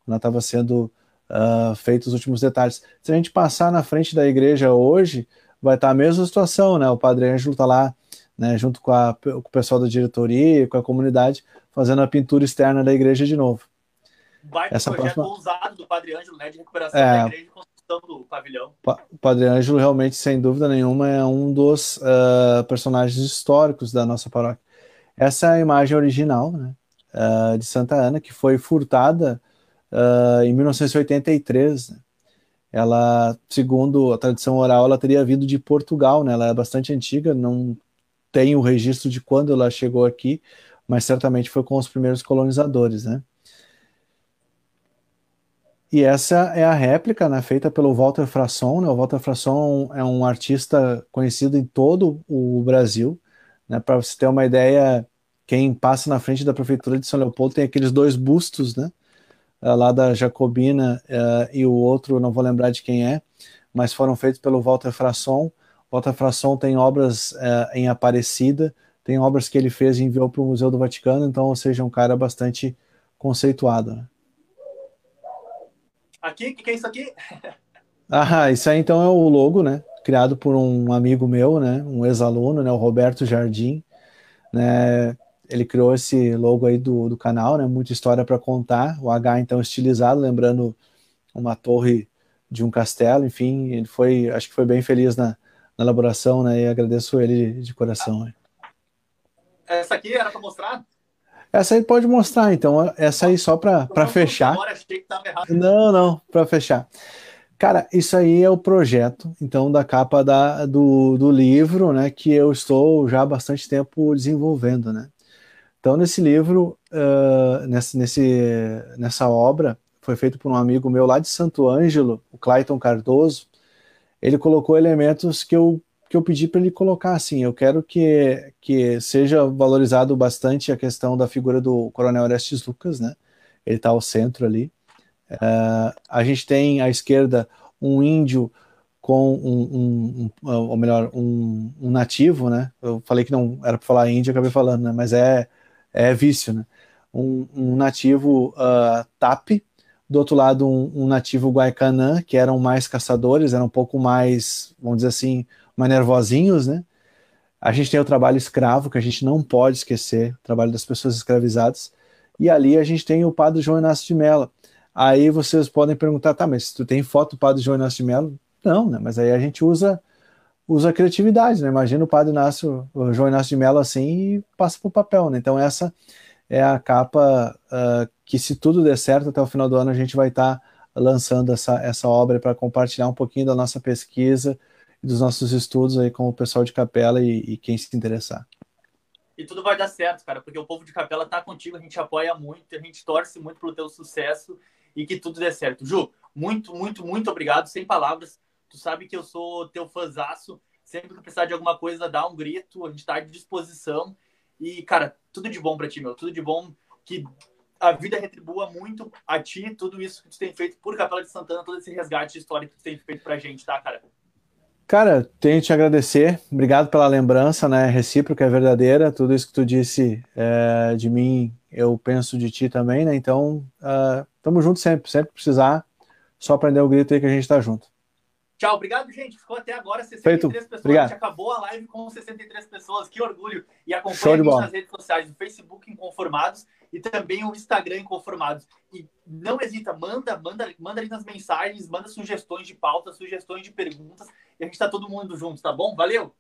Quando estava sendo uh, feito os últimos detalhes. Se a gente passar na frente da igreja hoje, vai estar a mesma situação, né? O Padre Ângelo está lá, né, junto com, a, com, o pessoal da diretoria, com a comunidade, fazendo a pintura externa da igreja de novo. Baita Essa projeto próxima... ousado do Padre Ângelo, né, de recuperação é, da igreja construção do pavilhão. O Padre Ângelo realmente, sem dúvida nenhuma, é um dos uh, personagens históricos da nossa paróquia. Essa é a imagem original, né, uh, de Santa Ana, que foi furtada uh, em 1983. Né? Ela, segundo a tradição oral, ela teria vindo de Portugal, né? Ela é bastante antiga, não tem o registro de quando ela chegou aqui, mas certamente foi com os primeiros colonizadores, né? E essa é a réplica, né, feita pelo Walter Frasson. Né? O Walter Frasson é um artista conhecido em todo o Brasil. Né? Para você ter uma ideia, quem passa na frente da prefeitura de São Leopoldo tem aqueles dois bustos, né? uh, lá da Jacobina uh, e o outro, não vou lembrar de quem é, mas foram feitos pelo Walter Frasson. Walter Frasson tem obras uh, em Aparecida, tem obras que ele fez e enviou para o Museu do Vaticano, então, ou seja, um cara bastante conceituado. Né? Aqui, o que, que é isso aqui? ah, isso aí então é o logo, né? Criado por um amigo meu, né? Um ex-aluno, né? O Roberto Jardim, né? ele criou esse logo aí do, do canal, né? Muita história para contar. O H então estilizado, lembrando uma torre de um castelo, enfim, ele foi, acho que foi bem feliz na, na elaboração, né? E agradeço ele de coração. Né? Essa aqui era para mostrar? Essa aí pode mostrar, então. Essa aí só para fechar. Não, não, para fechar. Cara, isso aí é o projeto, então, da capa da, do, do livro, né, que eu estou já há bastante tempo desenvolvendo, né. Então, nesse livro, uh, nesse, nesse, nessa obra, foi feito por um amigo meu lá de Santo Ângelo, o Clayton Cardoso, ele colocou elementos que eu, que eu pedi para ele colocar, assim, eu quero que, que seja valorizado bastante a questão da figura do Coronel Orestes Lucas, né, ele está ao centro ali, uh, a gente tem à esquerda um índio com um, um, um ou melhor, um, um, nativo, né, eu falei que não era para falar índio, acabei falando, né, mas é é vício, né? Um, nativo uh, TAP, do outro lado um, um, nativo Guaicanã, que eram mais caçadores, eram um pouco mais, vamos dizer assim, mais nervosinhos, né? A gente tem o trabalho escravo, que a gente não pode esquecer, o trabalho das pessoas escravizadas, e ali a gente tem o padre João Inácio de Mello. Aí vocês podem perguntar, tá, mas tu tem foto do padre João Inácio de Mello? Não, né? Mas aí a gente usa usa a criatividade, né? Imagina o padre Inácio, o João Inácio de Mello assim e passa para o papel, né? Então essa é a capa uh, que se tudo der certo até o final do ano a gente vai estar tá lançando essa, essa obra para compartilhar um pouquinho da nossa pesquisa dos nossos estudos aí com o pessoal de Capela e, e quem se interessar. E tudo vai dar certo, cara, porque o povo de Capela tá contigo, a gente apoia muito, a gente torce muito pelo teu sucesso e que tudo dê certo. Ju, muito, muito, muito obrigado, sem palavras Tu sabe que eu sou teu fãzaço. Sempre que precisar de alguma coisa, dá um grito. A gente tá à disposição. E, cara, tudo de bom pra ti, meu. Tudo de bom. Que a vida retribua muito a ti tudo isso que tu tem feito por Capela de Santana, todo esse resgate histórico que tu tem feito pra gente, tá, cara? Cara, tenho que te agradecer. Obrigado pela lembrança, né? Recíproca, é verdadeira. Tudo isso que tu disse é, de mim, eu penso de ti também, né? Então, uh, tamo junto sempre. Sempre precisar, só prender o grito aí que a gente tá junto. Tchau, obrigado, gente. Ficou até agora 63 Feito. pessoas. Obrigado. A gente acabou a live com 63 pessoas. Que orgulho. E acompanha a nas redes sociais, no Facebook Inconformados e também o Instagram Inconformados. E não hesita, manda, manda, manda ali nas mensagens, manda sugestões de pauta, sugestões de perguntas. E a gente está todo mundo junto, tá bom? Valeu!